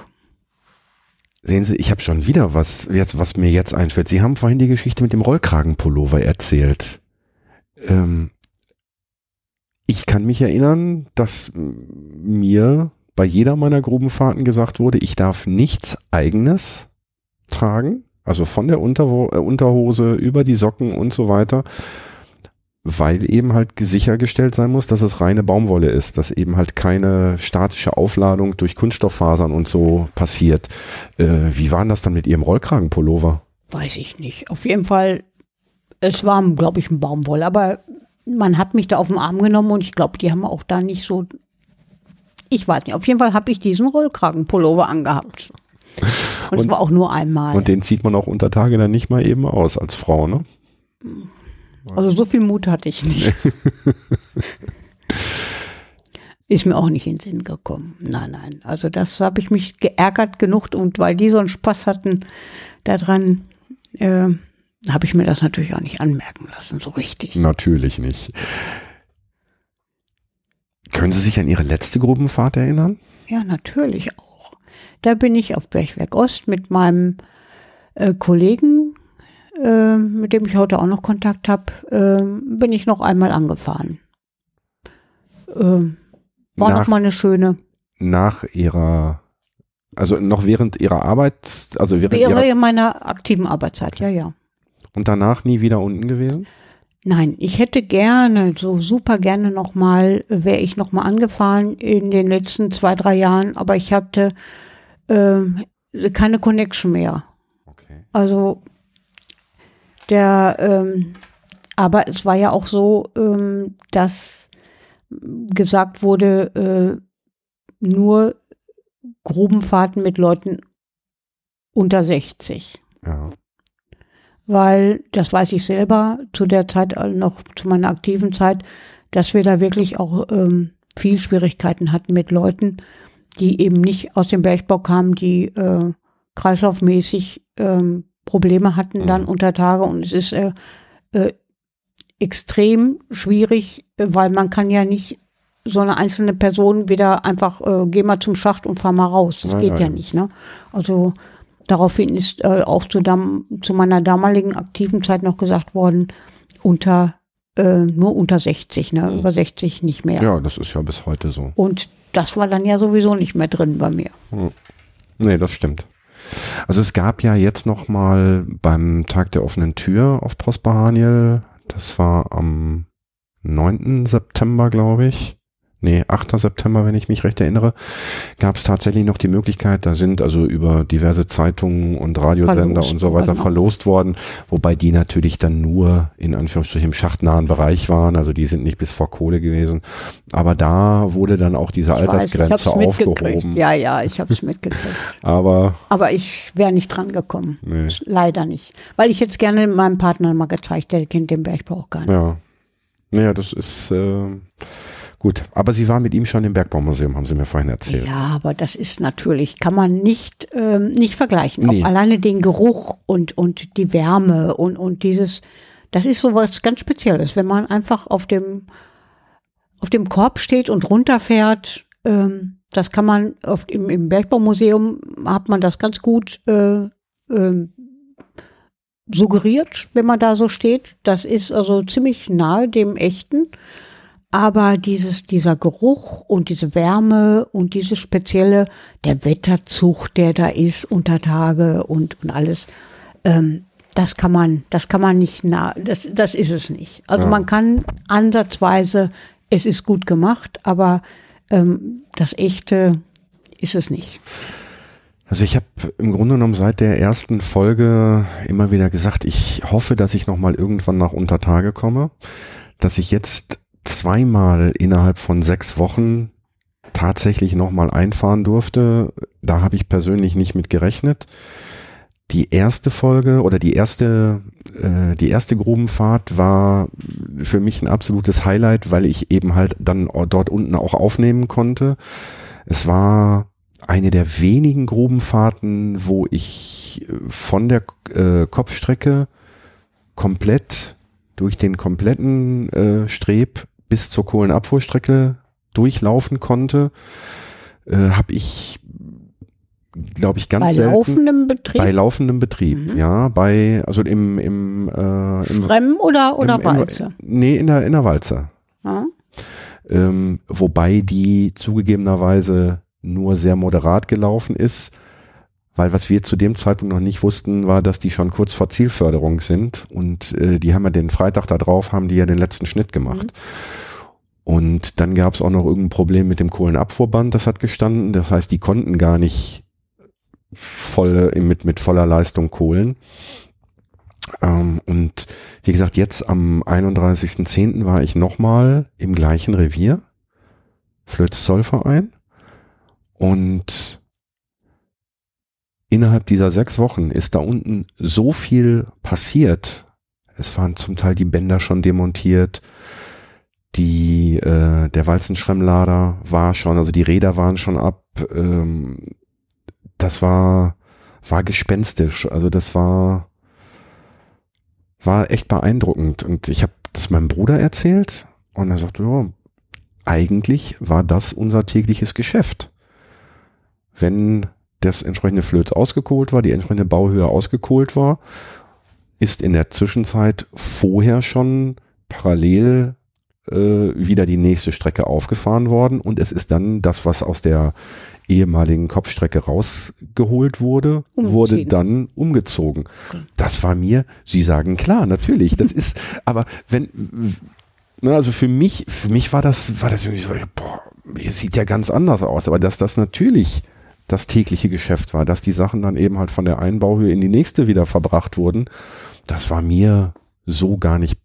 Sehen Sie, ich habe schon wieder was, jetzt, was mir jetzt einfällt. Sie haben vorhin die Geschichte mit dem Rollkragenpullover erzählt. Ähm, ich kann mich erinnern, dass mir bei jeder meiner Grubenfahrten gesagt wurde, ich darf nichts eigenes tragen, also von der Unterwo äh, Unterhose über die Socken und so weiter, weil eben halt sichergestellt sein muss, dass es reine Baumwolle ist, dass eben halt keine statische Aufladung durch Kunststofffasern und so passiert. Äh, wie war denn das dann mit Ihrem Rollkragenpullover? Weiß ich nicht. Auf jeden Fall, es war, glaube ich, ein Baumwoll, aber man hat mich da auf den Arm genommen und ich glaube, die haben auch da nicht so. Ich weiß nicht. Auf jeden Fall habe ich diesen Rollkragenpullover angehabt. Und, es Und- war auch nur einmal. Und den zieht man auch unter Tage dann nicht mal eben aus als Frau, ne? also so viel Mut hatte ich nicht. Ist mir auch nicht in den Sinn gekommen. Nein, nein. Also das habe ich mich geärgert genug und weil die so einen Spaß hatten daran, äh, habe ich mir das natürlich auch nicht anmerken lassen, so richtig. Natürlich nicht. Können Sie sich an Ihre letzte Gruppenfahrt erinnern? Ja, natürlich auch. Da bin ich auf Bergwerk Ost mit meinem äh, Kollegen, äh, mit dem ich heute auch noch Kontakt habe, äh, bin ich noch einmal angefahren. Ähm, war Nach- noch mal eine schöne. Nach Ihrer, also noch während Ihrer Arbeit, also während Wäre Ihrer, in meiner aktiven Arbeitszeit, ja, ja. Und danach nie wieder unten gewesen? Nein, ich hätte gerne, so super gerne nochmal, wäre ich nochmal angefahren in den letzten zwei, drei Jahren, aber ich hatte ähm, keine Connection mehr. Okay. Also der, ähm, aber es war ja auch so, ähm, dass gesagt wurde, äh, nur Grubenfahrten mit Leuten unter 60. Ja. Weil, das weiß ich selber, zu der Zeit, äh, noch zu meiner aktiven Zeit, dass wir da wirklich auch ähm, viel Schwierigkeiten hatten mit Leuten, die eben nicht aus dem Bergbau kamen, die äh, kreislaufmäßig ähm, Probleme hatten dann Mhm. unter Tage und es ist äh, äh, extrem schwierig, äh, weil man kann ja nicht so eine einzelne Person wieder einfach, äh, geh mal zum Schacht und fahr mal raus. Das Ja, geht ja, ja, ja. nicht. Ne? Also daraufhin ist äh, auch zu, dam zu meiner damaligen aktiven Zeit noch gesagt worden, unter äh, nur unter 60, ne? Mhm. über 60 nicht mehr. Ja, das ist ja bis heute so. Und das war dann ja sowieso nicht mehr drin bei mir. Nee, das stimmt. Also es gab ja jetzt noch mal beim Tag der offenen Tür auf Prosper Haniel, das war am 9. September, glaube ich. Nee, 8. September, wenn ich mich recht erinnere, gab es tatsächlich noch die Möglichkeit, da sind also über diverse Zeitungen und Radiosender Verlost und so weiter auch. verlost worden, wobei die natürlich dann nur in Anführungsstrichen im schachtnahen Bereich waren, also die sind nicht bis vor Kohle gewesen. Aber da wurde dann auch diese Ich weiß, ich Altersgrenze mitgekriegt. aufgehoben. Ja, ja, ich habe es mitgekriegt. Aber Aber ich wäre nicht dran gekommen. Nee. Leider nicht. Weil ich jetzt gerne meinem Partner mal gezeigt, der kennt den Bergbau auch gar nicht. Ja. Naja, das ist äh, gut. Aber Sie waren mit ihm schon im Bergbaumuseum, haben Sie mir vorhin erzählt. Ja, aber das ist natürlich, kann man nicht, ähm, nicht vergleichen. Nee. Auch alleine den Geruch und, und die Wärme und, und dieses, das ist so was ganz Spezielles. Wenn man einfach auf dem, auf dem Korb steht und runterfährt, ähm, das kann man auf, im, im Bergbaumuseum hat man das ganz gut äh, ähm, suggeriert, wenn man da so steht. Das ist also ziemlich nahe dem echten. Aber dieses, dieser Geruch und diese Wärme und dieses spezielle, der Wetterzug, der da ist unter Tage und, und alles, ähm, das kann man, das kann man nicht nah, das, das ist es nicht. Also Ja. man kann ansatzweise, es ist gut gemacht, aber ähm, das echte ist es nicht. Also ich habe im Grunde genommen seit der ersten Folge immer wieder gesagt, ich hoffe, dass ich noch mal irgendwann nach Untertage komme, dass ich jetzt zweimal innerhalb von sechs Wochen tatsächlich noch mal einfahren durfte. Da habe ich persönlich nicht mit gerechnet. Die erste Folge oder die erste äh, die erste Grubenfahrt war für mich ein absolutes Highlight, weil ich eben halt dann dort unten auch aufnehmen konnte. Es war eine der wenigen Grubenfahrten, wo ich äh, von der äh, Kopfstrecke komplett durch den kompletten äh, Streb bis zur Kohlenabfuhrstrecke durchlaufen konnte, äh, habe ich, glaube ich, ganz Bei selten laufendem Betrieb, bei laufendem Betrieb, Mhm. ja, bei also im im, äh, im Schremmen oder, oder im, im, Walze? Nee, in der in der Walze. Ja? Ähm, wobei die zugegebenerweise nur sehr moderat gelaufen ist, weil was wir zu dem Zeitpunkt noch nicht wussten, war, dass die schon kurz vor Zielförderung sind und äh, die haben ja den Freitag da drauf, haben die ja den letzten Schnitt gemacht. Und dann gab es auch noch irgendein Problem mit dem Kohlenabfuhrband, das hat gestanden. Das heißt, die konnten gar nicht voll, mit, mit voller Leistung kohlen. Ähm, und wie gesagt, jetzt am 31.10. war ich nochmal im gleichen Revier, Flöz-Zollverein. Und innerhalb dieser sechs Wochen ist da unten so viel passiert. Es waren zum Teil die Bänder schon demontiert. Die, äh, der Walzenschremmlader war schon, also die Räder waren schon ab. Ähm, das war, war gespenstisch. Also das war, war echt beeindruckend. Und ich habe das meinem Bruder erzählt und er sagte, ja, eigentlich war das unser tägliches Geschäft. Wenn das entsprechende Flöz ausgekohlt war, die entsprechende Bauhöhe ausgekohlt war, ist in der Zwischenzeit vorher schon parallel äh, wieder die nächste Strecke aufgefahren worden und es ist dann das, was aus der ehemaligen Kopfstrecke rausgeholt wurde, wurde dann umgezogen. Das war mir, Sie sagen klar, natürlich. Das ist, aber wenn, na, also für mich, für mich war das, war das irgendwie so, boah, sieht ja ganz anders aus, aber dass das natürlich das tägliche Geschäft war, dass die Sachen dann eben halt von der einen Bauhöhe in die nächste wieder verbracht wurden, das war mir so gar nicht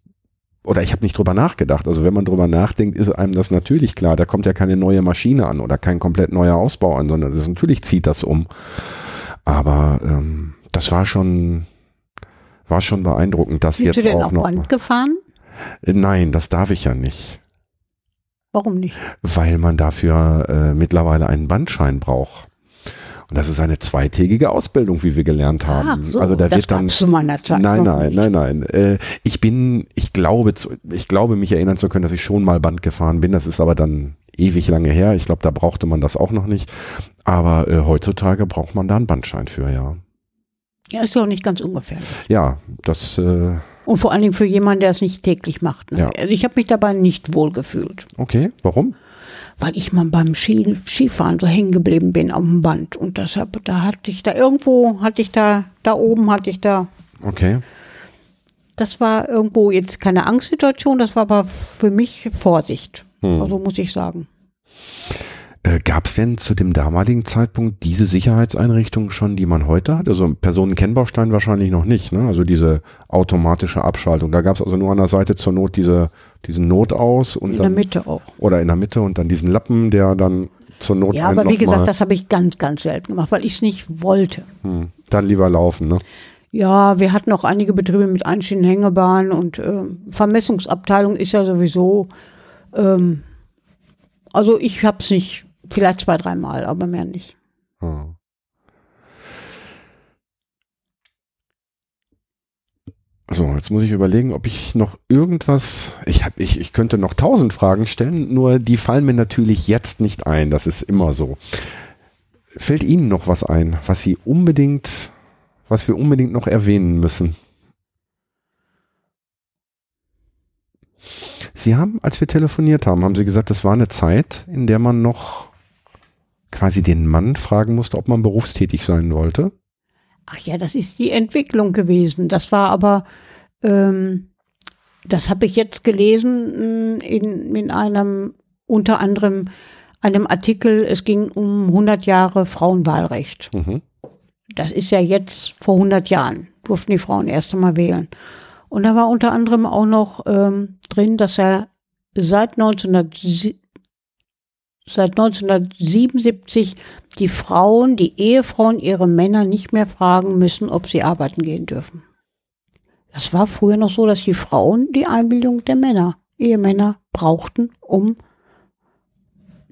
oder ich habe nicht drüber nachgedacht. Also wenn man drüber nachdenkt, ist einem das natürlich klar. Da kommt ja keine neue Maschine an oder kein komplett neuer Ausbau an, sondern das natürlich zieht das um. Aber ähm, das war schon war schon beeindruckend, dass Sind jetzt Sie denn auch auch noch. Band gefahren? Nein, das darf ich ja nicht, Warum nicht? weil man dafür äh, mittlerweile einen Bandschein braucht. Und das ist eine zweitägige Ausbildung, wie wir gelernt haben. Ah, so, also da das wird dann zu meiner Zeit Nein, nein, nein, nein. Äh, ich bin, ich glaube, zu, ich glaube, mich erinnern zu können, dass ich schon mal Band gefahren bin. Das ist aber dann ewig lange her. Ich glaube, da brauchte man das auch noch nicht. Aber äh, heutzutage braucht man da einen Bandschein für, ja. Ja, ist ja auch nicht ganz ungefährlich. Ja, das, äh, Und vor allen Dingen für jemanden, der es nicht täglich macht. Ne? Ja. Also ich habe mich dabei nicht wohl gefühlt, okay. Warum? Weil ich mal beim Ski, Skifahren so hängen geblieben bin auf dem Band. Und deshalb, da hatte ich da irgendwo, hatte ich da, da oben hatte ich da, Okay. das war irgendwo jetzt keine Angstsituation, das war aber für mich Vorsicht. Hm. Also muss ich sagen. Äh, Gab es denn zu dem damaligen Zeitpunkt diese Sicherheitseinrichtungen schon, die man heute hat? Also Personenkennbaustein wahrscheinlich noch nicht, ne? Also diese automatische Abschaltung. Da gab es also nur an der Seite zur Not diese, diesen Notaus und In dann, der Mitte auch. oder in der Mitte und dann diesen Lappen, der dann zur Not Ja, aber wie gesagt, das habe ich ganz, ganz selten gemacht, weil ich es nicht wollte. hm, dann lieber laufen, ne? Ja, wir hatten auch einige Betriebe mit einstehenden Hängebahnen und ähm, Vermessungsabteilung ist ja sowieso. Ähm, also ich habe es nicht, vielleicht zwei, dreimal, aber mehr nicht. Hm. So, jetzt muss ich überlegen, ob ich noch irgendwas, ich, hab, ich, ich könnte noch tausend Fragen stellen, nur die fallen mir natürlich jetzt nicht ein. Das ist immer so. Fällt Ihnen noch was ein, was Sie unbedingt, was wir unbedingt noch erwähnen müssen? Sie haben, als wir telefoniert haben, haben Sie gesagt, das war eine Zeit, in der man noch quasi den Mann fragen musste, ob man berufstätig sein wollte. Ach ja, das ist die Entwicklung gewesen. Das war aber, ähm, das habe ich jetzt gelesen mh, in, in einem, unter anderem einem Artikel, es ging um 100 Jahre Frauenwahlrecht. Mhm. Das ist ja jetzt vor 100 Jahren, durften die Frauen erst einmal wählen. Und da war unter anderem auch noch ähm, drin, dass er seit, 1900, seit 1977 die Frauen, die Ehefrauen ihre Männer nicht mehr fragen müssen, ob sie arbeiten gehen dürfen. Das war früher noch so, dass die Frauen die Einbildung der Männer, Ehemänner brauchten, um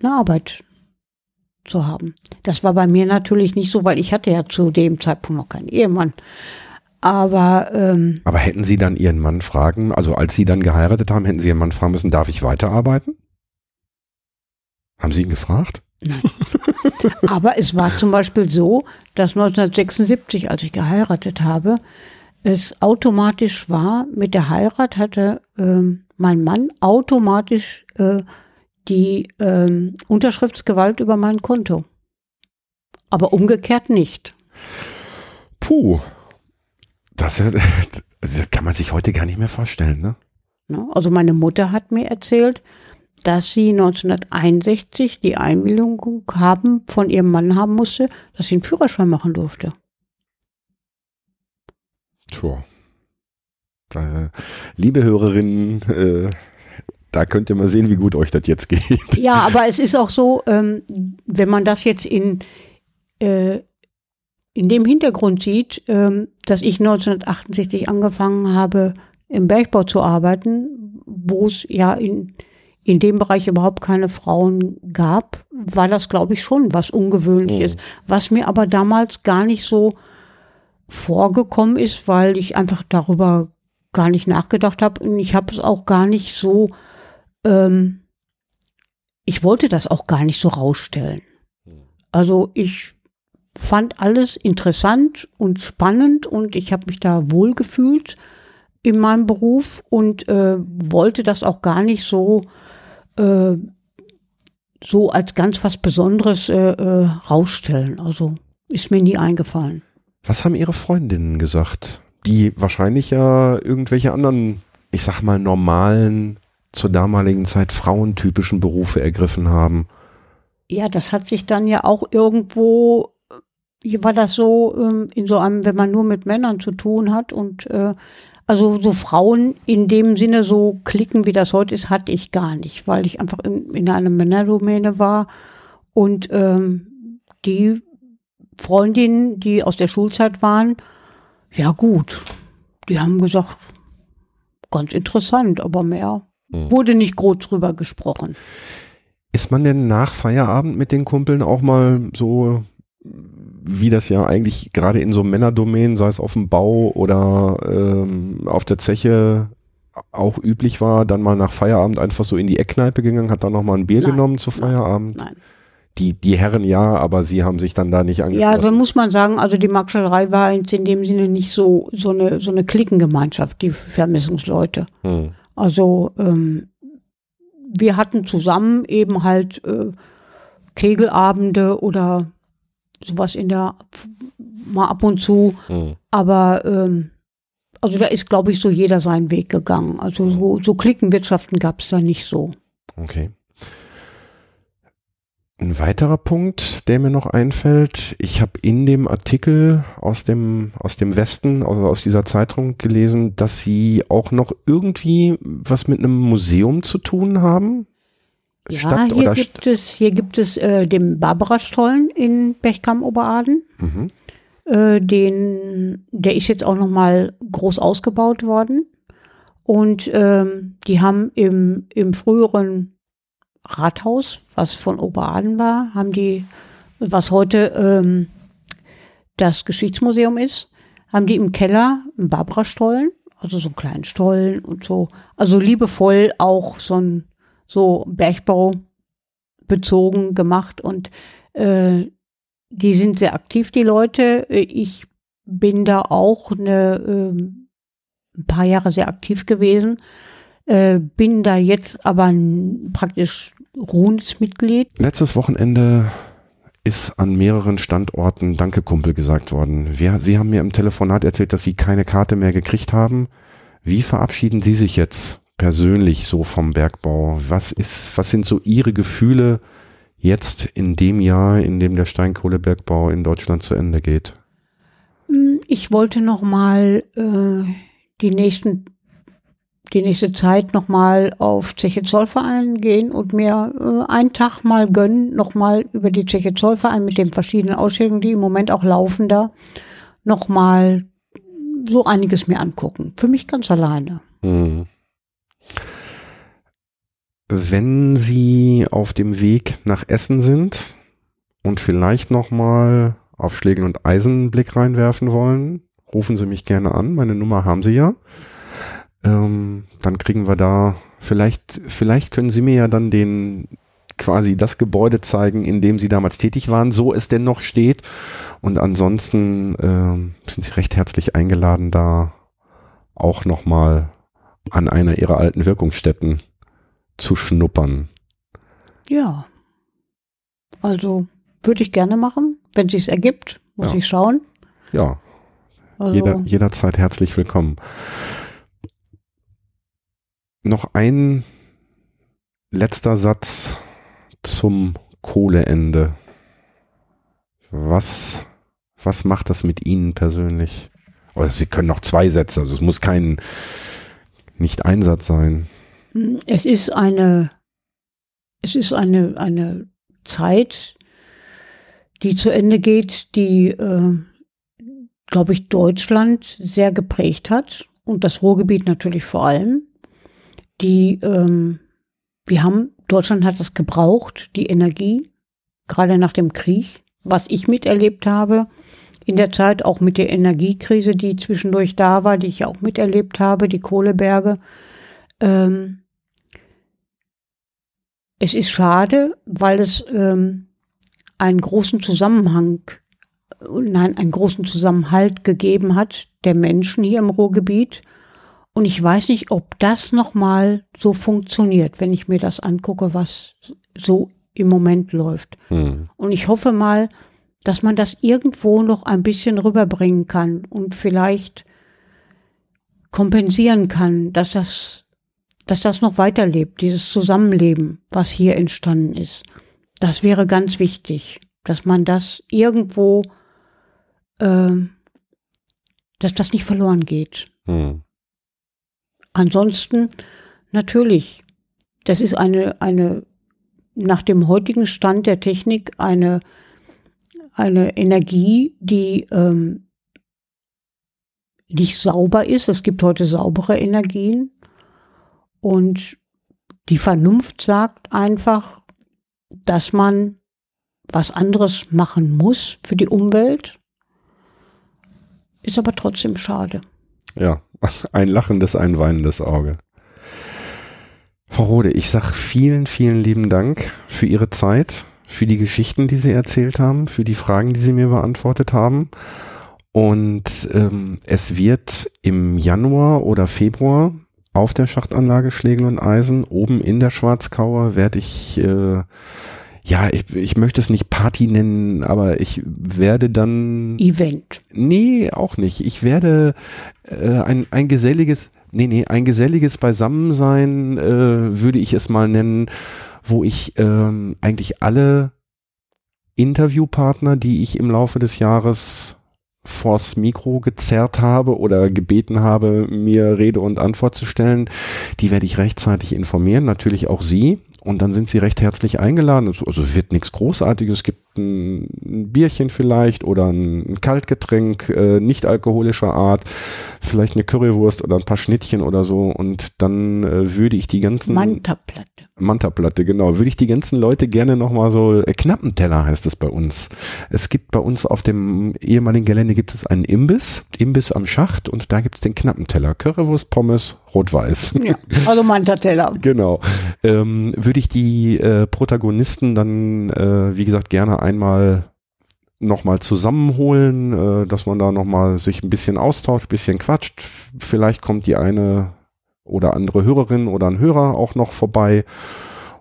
eine Arbeit zu haben. Das war bei mir natürlich nicht so, weil ich hatte ja zu dem Zeitpunkt noch keinen Ehemann. Aber ähm, Aber hätten Sie dann Ihren Mann fragen, also als Sie dann geheiratet haben, hätten Sie Ihren Mann fragen müssen, darf ich weiterarbeiten? Haben Sie ihn gefragt? Aber es war zum Beispiel so, dass 1976, als ich geheiratet habe, es automatisch war, mit der Heirat hatte ähm, mein Mann automatisch äh, die ähm, Unterschriftsgewalt über mein Konto. Aber umgekehrt nicht. Puh. Das, das kann man sich heute gar nicht mehr vorstellen, ne? Ne? Also meine Mutter hat mir erzählt, dass sie 1961 die Einwilligung haben, von ihrem Mann haben musste, dass sie einen Führerschein machen durfte. Tja. Da, liebe Hörerinnen, äh, da könnt ihr mal sehen, wie gut euch das jetzt geht. Ja, aber es ist auch so, ähm, wenn man das jetzt in, äh, in dem Hintergrund sieht, ähm, dass ich 1968 angefangen habe, im Bergbau zu arbeiten, wo es ja in, in dem Bereich überhaupt keine Frauen gab, war das, glaube ich, schon was Ungewöhnliches, was mir aber damals gar nicht so vorgekommen ist, weil ich einfach darüber gar nicht nachgedacht habe und ich habe es auch gar nicht so ähm, ich wollte das auch gar nicht so rausstellen. Also ich fand alles interessant und spannend und ich habe mich da wohl gefühlt in meinem Beruf und äh, wollte das auch gar nicht so äh, so als ganz was Besonderes äh, äh, rausstellen. Also ist mir nie eingefallen. Was haben Ihre Freundinnen gesagt? Die wahrscheinlich ja irgendwelche anderen, ich sag mal, normalen, zur damaligen Zeit frauentypischen Berufe ergriffen haben. Ja, das hat sich dann ja auch irgendwo, hier war das so, ähm, in so einem, wenn man nur mit Männern zu tun hat und äh, also so Frauen in dem Sinne so klicken, wie das heute ist, hatte ich gar nicht, weil ich einfach in, in einer Männerdomäne war und ähm, die Freundinnen, die aus der Schulzeit waren, ja gut, die haben gesagt, ganz interessant, aber mehr wurde nicht groß drüber gesprochen. Ist man denn nach Feierabend mit den Kumpeln auch mal so wie das ja eigentlich gerade in so Männerdomänen, sei es auf dem Bau oder ähm, auf der Zeche auch üblich war, dann mal nach Feierabend einfach so in die Eckkneipe gegangen, hat dann nochmal ein Bier Nein, genommen zu nein, Feierabend. Nein. Die, die Herren ja, aber sie haben sich dann da nicht Ja, angeschlossen. da muss man sagen, also die Marktschallerei war jetzt in dem Sinne nicht so, so eine, so eine Klickengemeinschaft, die Vermessungsleute. hm. Also ähm, wir hatten zusammen eben halt äh, Kegelabende oder sowas in der mal ab und zu, Hm. aber ähm, also da ist, glaube ich, so jeder seinen Weg gegangen. Also so, so Klickenwirtschaften gab es da nicht so. Okay. Ein weiterer Punkt, der mir noch einfällt, ich habe in dem Artikel aus dem, aus dem Westen, also aus dieser Zeitung gelesen, dass Sie auch noch irgendwie was mit einem Museum zu tun haben. Ja, Stadt hier oder gibt es, hier gibt es äh, den Barbara-Stollen in Bechkam-Oberaden. Mhm. Äh, den, der ist jetzt auch noch mal groß ausgebaut worden. Und ähm, die haben im, im früheren Rathaus, was von Oberaden war, haben die, was heute ähm, das Geschichtsmuseum ist, haben die im Keller einen Barbara-Stollen, also so einen kleinen Stollen und so, also liebevoll auch so ein so Bergbau bezogen gemacht und äh, die sind sehr aktiv, die Leute. Ich bin da auch eine, ähm, ein paar Jahre sehr aktiv gewesen. Äh, bin da jetzt aber ein praktisch ruhendes Mitglied. Letztes Wochenende ist an mehreren Standorten Danke Kumpel gesagt worden. Wir, Sie haben mir im Telefonat erzählt, dass Sie keine Karte mehr gekriegt haben. Wie verabschieden Sie sich jetzt persönlich so vom Bergbau? Was ist, was sind so Ihre Gefühle jetzt in dem Jahr, in dem der Steinkohlebergbau in Deutschland zu Ende geht? Hm, Ich wollte noch mal äh, die nächsten die nächste Zeit noch mal auf Zeche Zollverein gehen und mir äh, einen Tag mal gönnen, noch mal über die Zeche Zollverein mit den verschiedenen Ausstellungen, die im Moment auch laufen da, noch mal so einiges mir angucken. Für mich ganz alleine. Hm. Wenn Sie auf dem Weg nach Essen sind und vielleicht nochmal auf Schlegel und Eisen Blick reinwerfen wollen, rufen Sie mich gerne an. Meine Nummer haben Sie ja. Ähm, dann kriegen wir da, vielleicht, vielleicht können Sie mir ja dann den, quasi das Gebäude zeigen, in dem Sie damals tätig waren, so es denn noch steht. Und ansonsten ähm, sind Sie recht herzlich eingeladen, da auch nochmal an einer Ihrer alten Wirkungsstätten zu schnuppern. Ja. Also würde ich gerne machen, wenn sich's ergibt, muss Ja. ich schauen. Ja, Also, jeder, jederzeit herzlich willkommen. Noch ein letzter Satz zum Kohleende. Was, was macht das mit Ihnen persönlich? Oder Sie können noch zwei Sätze, also es muss kein, nicht ein Satz sein. Es ist eine, es ist eine, eine Zeit, die zu Ende geht, die, äh, glaube ich, Deutschland sehr geprägt hat und das Ruhrgebiet natürlich vor allem. Die, ähm, wir haben, Deutschland hat es gebraucht, die Energie, gerade nach dem Krieg, was ich miterlebt habe. In der Zeit auch mit der Energiekrise, die zwischendurch da war, die ich auch miterlebt habe, die Kohleberge. Ähm, es ist schade, weil es ähm, einen großen Zusammenhang, nein, einen großen Zusammenhalt gegeben hat der Menschen hier im Ruhrgebiet. Und ich weiß nicht, ob das nochmal so funktioniert, wenn ich mir das angucke, was so im Moment läuft. Hm. Und ich hoffe mal, dass man das irgendwo noch ein bisschen rüberbringen kann und vielleicht kompensieren kann, dass das, dass das noch weiterlebt, dieses Zusammenleben, was hier entstanden ist. Das wäre ganz wichtig, dass man das irgendwo, ähm, dass das nicht verloren geht. Hm. Ansonsten natürlich, das ist eine, eine nach dem heutigen Stand der Technik eine, eine Energie, die ähm, nicht sauber ist. Es gibt heute saubere Energien und die Vernunft sagt einfach, dass man was anderes machen muss für die Umwelt. Ist aber trotzdem schade. Ja, ein lachendes, ein weinendes Auge. Frau Rode, ich sag vielen, vielen lieben Dank für Ihre Zeit, für die Geschichten, die Sie erzählt haben, für die Fragen, die Sie mir beantwortet haben. Und ähm, es wird im Januar oder Februar auf der Schachtanlage Schlegel und Eisen, oben in der Schwarzkauer, werde ich, äh, ja, ich, ich möchte es nicht Party nennen, aber ich werde dann. Event. Nee, auch nicht. Ich werde äh, ein, ein geselliges, nee, nee, ein geselliges Beisammensein, äh, würde ich es mal nennen, wo ich ähm, eigentlich alle Interviewpartner, die ich im Laufe des Jahres vors Mikro gezerrt habe oder gebeten habe, mir Rede und Antwort zu stellen, die werde ich rechtzeitig informieren, natürlich auch Sie. Und dann sind Sie recht herzlich eingeladen. Also, wird nichts Großartiges. Es gibt ein, Bierchen vielleicht oder ein, Kaltgetränk, äh, nicht alkoholischer Art, vielleicht eine Currywurst oder ein paar Schnittchen oder so. Und dann äh, würde ich die ganzen... Mantaplatte. Mantaplatte, genau. Würde ich die ganzen Leute gerne nochmal so, äh, Knappenteller heißt es bei uns. Es gibt bei uns auf dem ehemaligen Gelände gibt es einen Imbiss, Imbiss am Schacht und da gibt es den Knappenteller. Currywurst, Pommes, Rot-Weiß. Ja, also Mantateller. genau. Ähm, würde ich die äh, Protagonisten dann, äh, wie gesagt, gerne einmal nochmal zusammenholen, äh, dass man da nochmal sich ein bisschen austauscht, bisschen quatscht. Vielleicht kommt die eine oder andere Hörerin oder ein Hörer auch noch vorbei.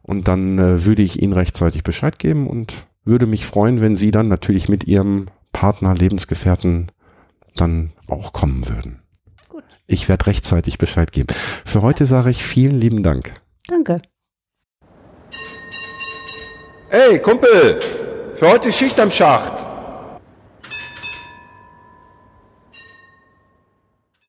Und dann äh, würde ich Ihnen rechtzeitig Bescheid geben und würde mich freuen, wenn Sie dann natürlich mit Ihrem Partner, Lebensgefährten dann auch kommen würden. Ich werde rechtzeitig Bescheid geben. Für heute sage ich vielen lieben Dank. Danke. Ey, Kumpel, für heute Schicht am Schacht.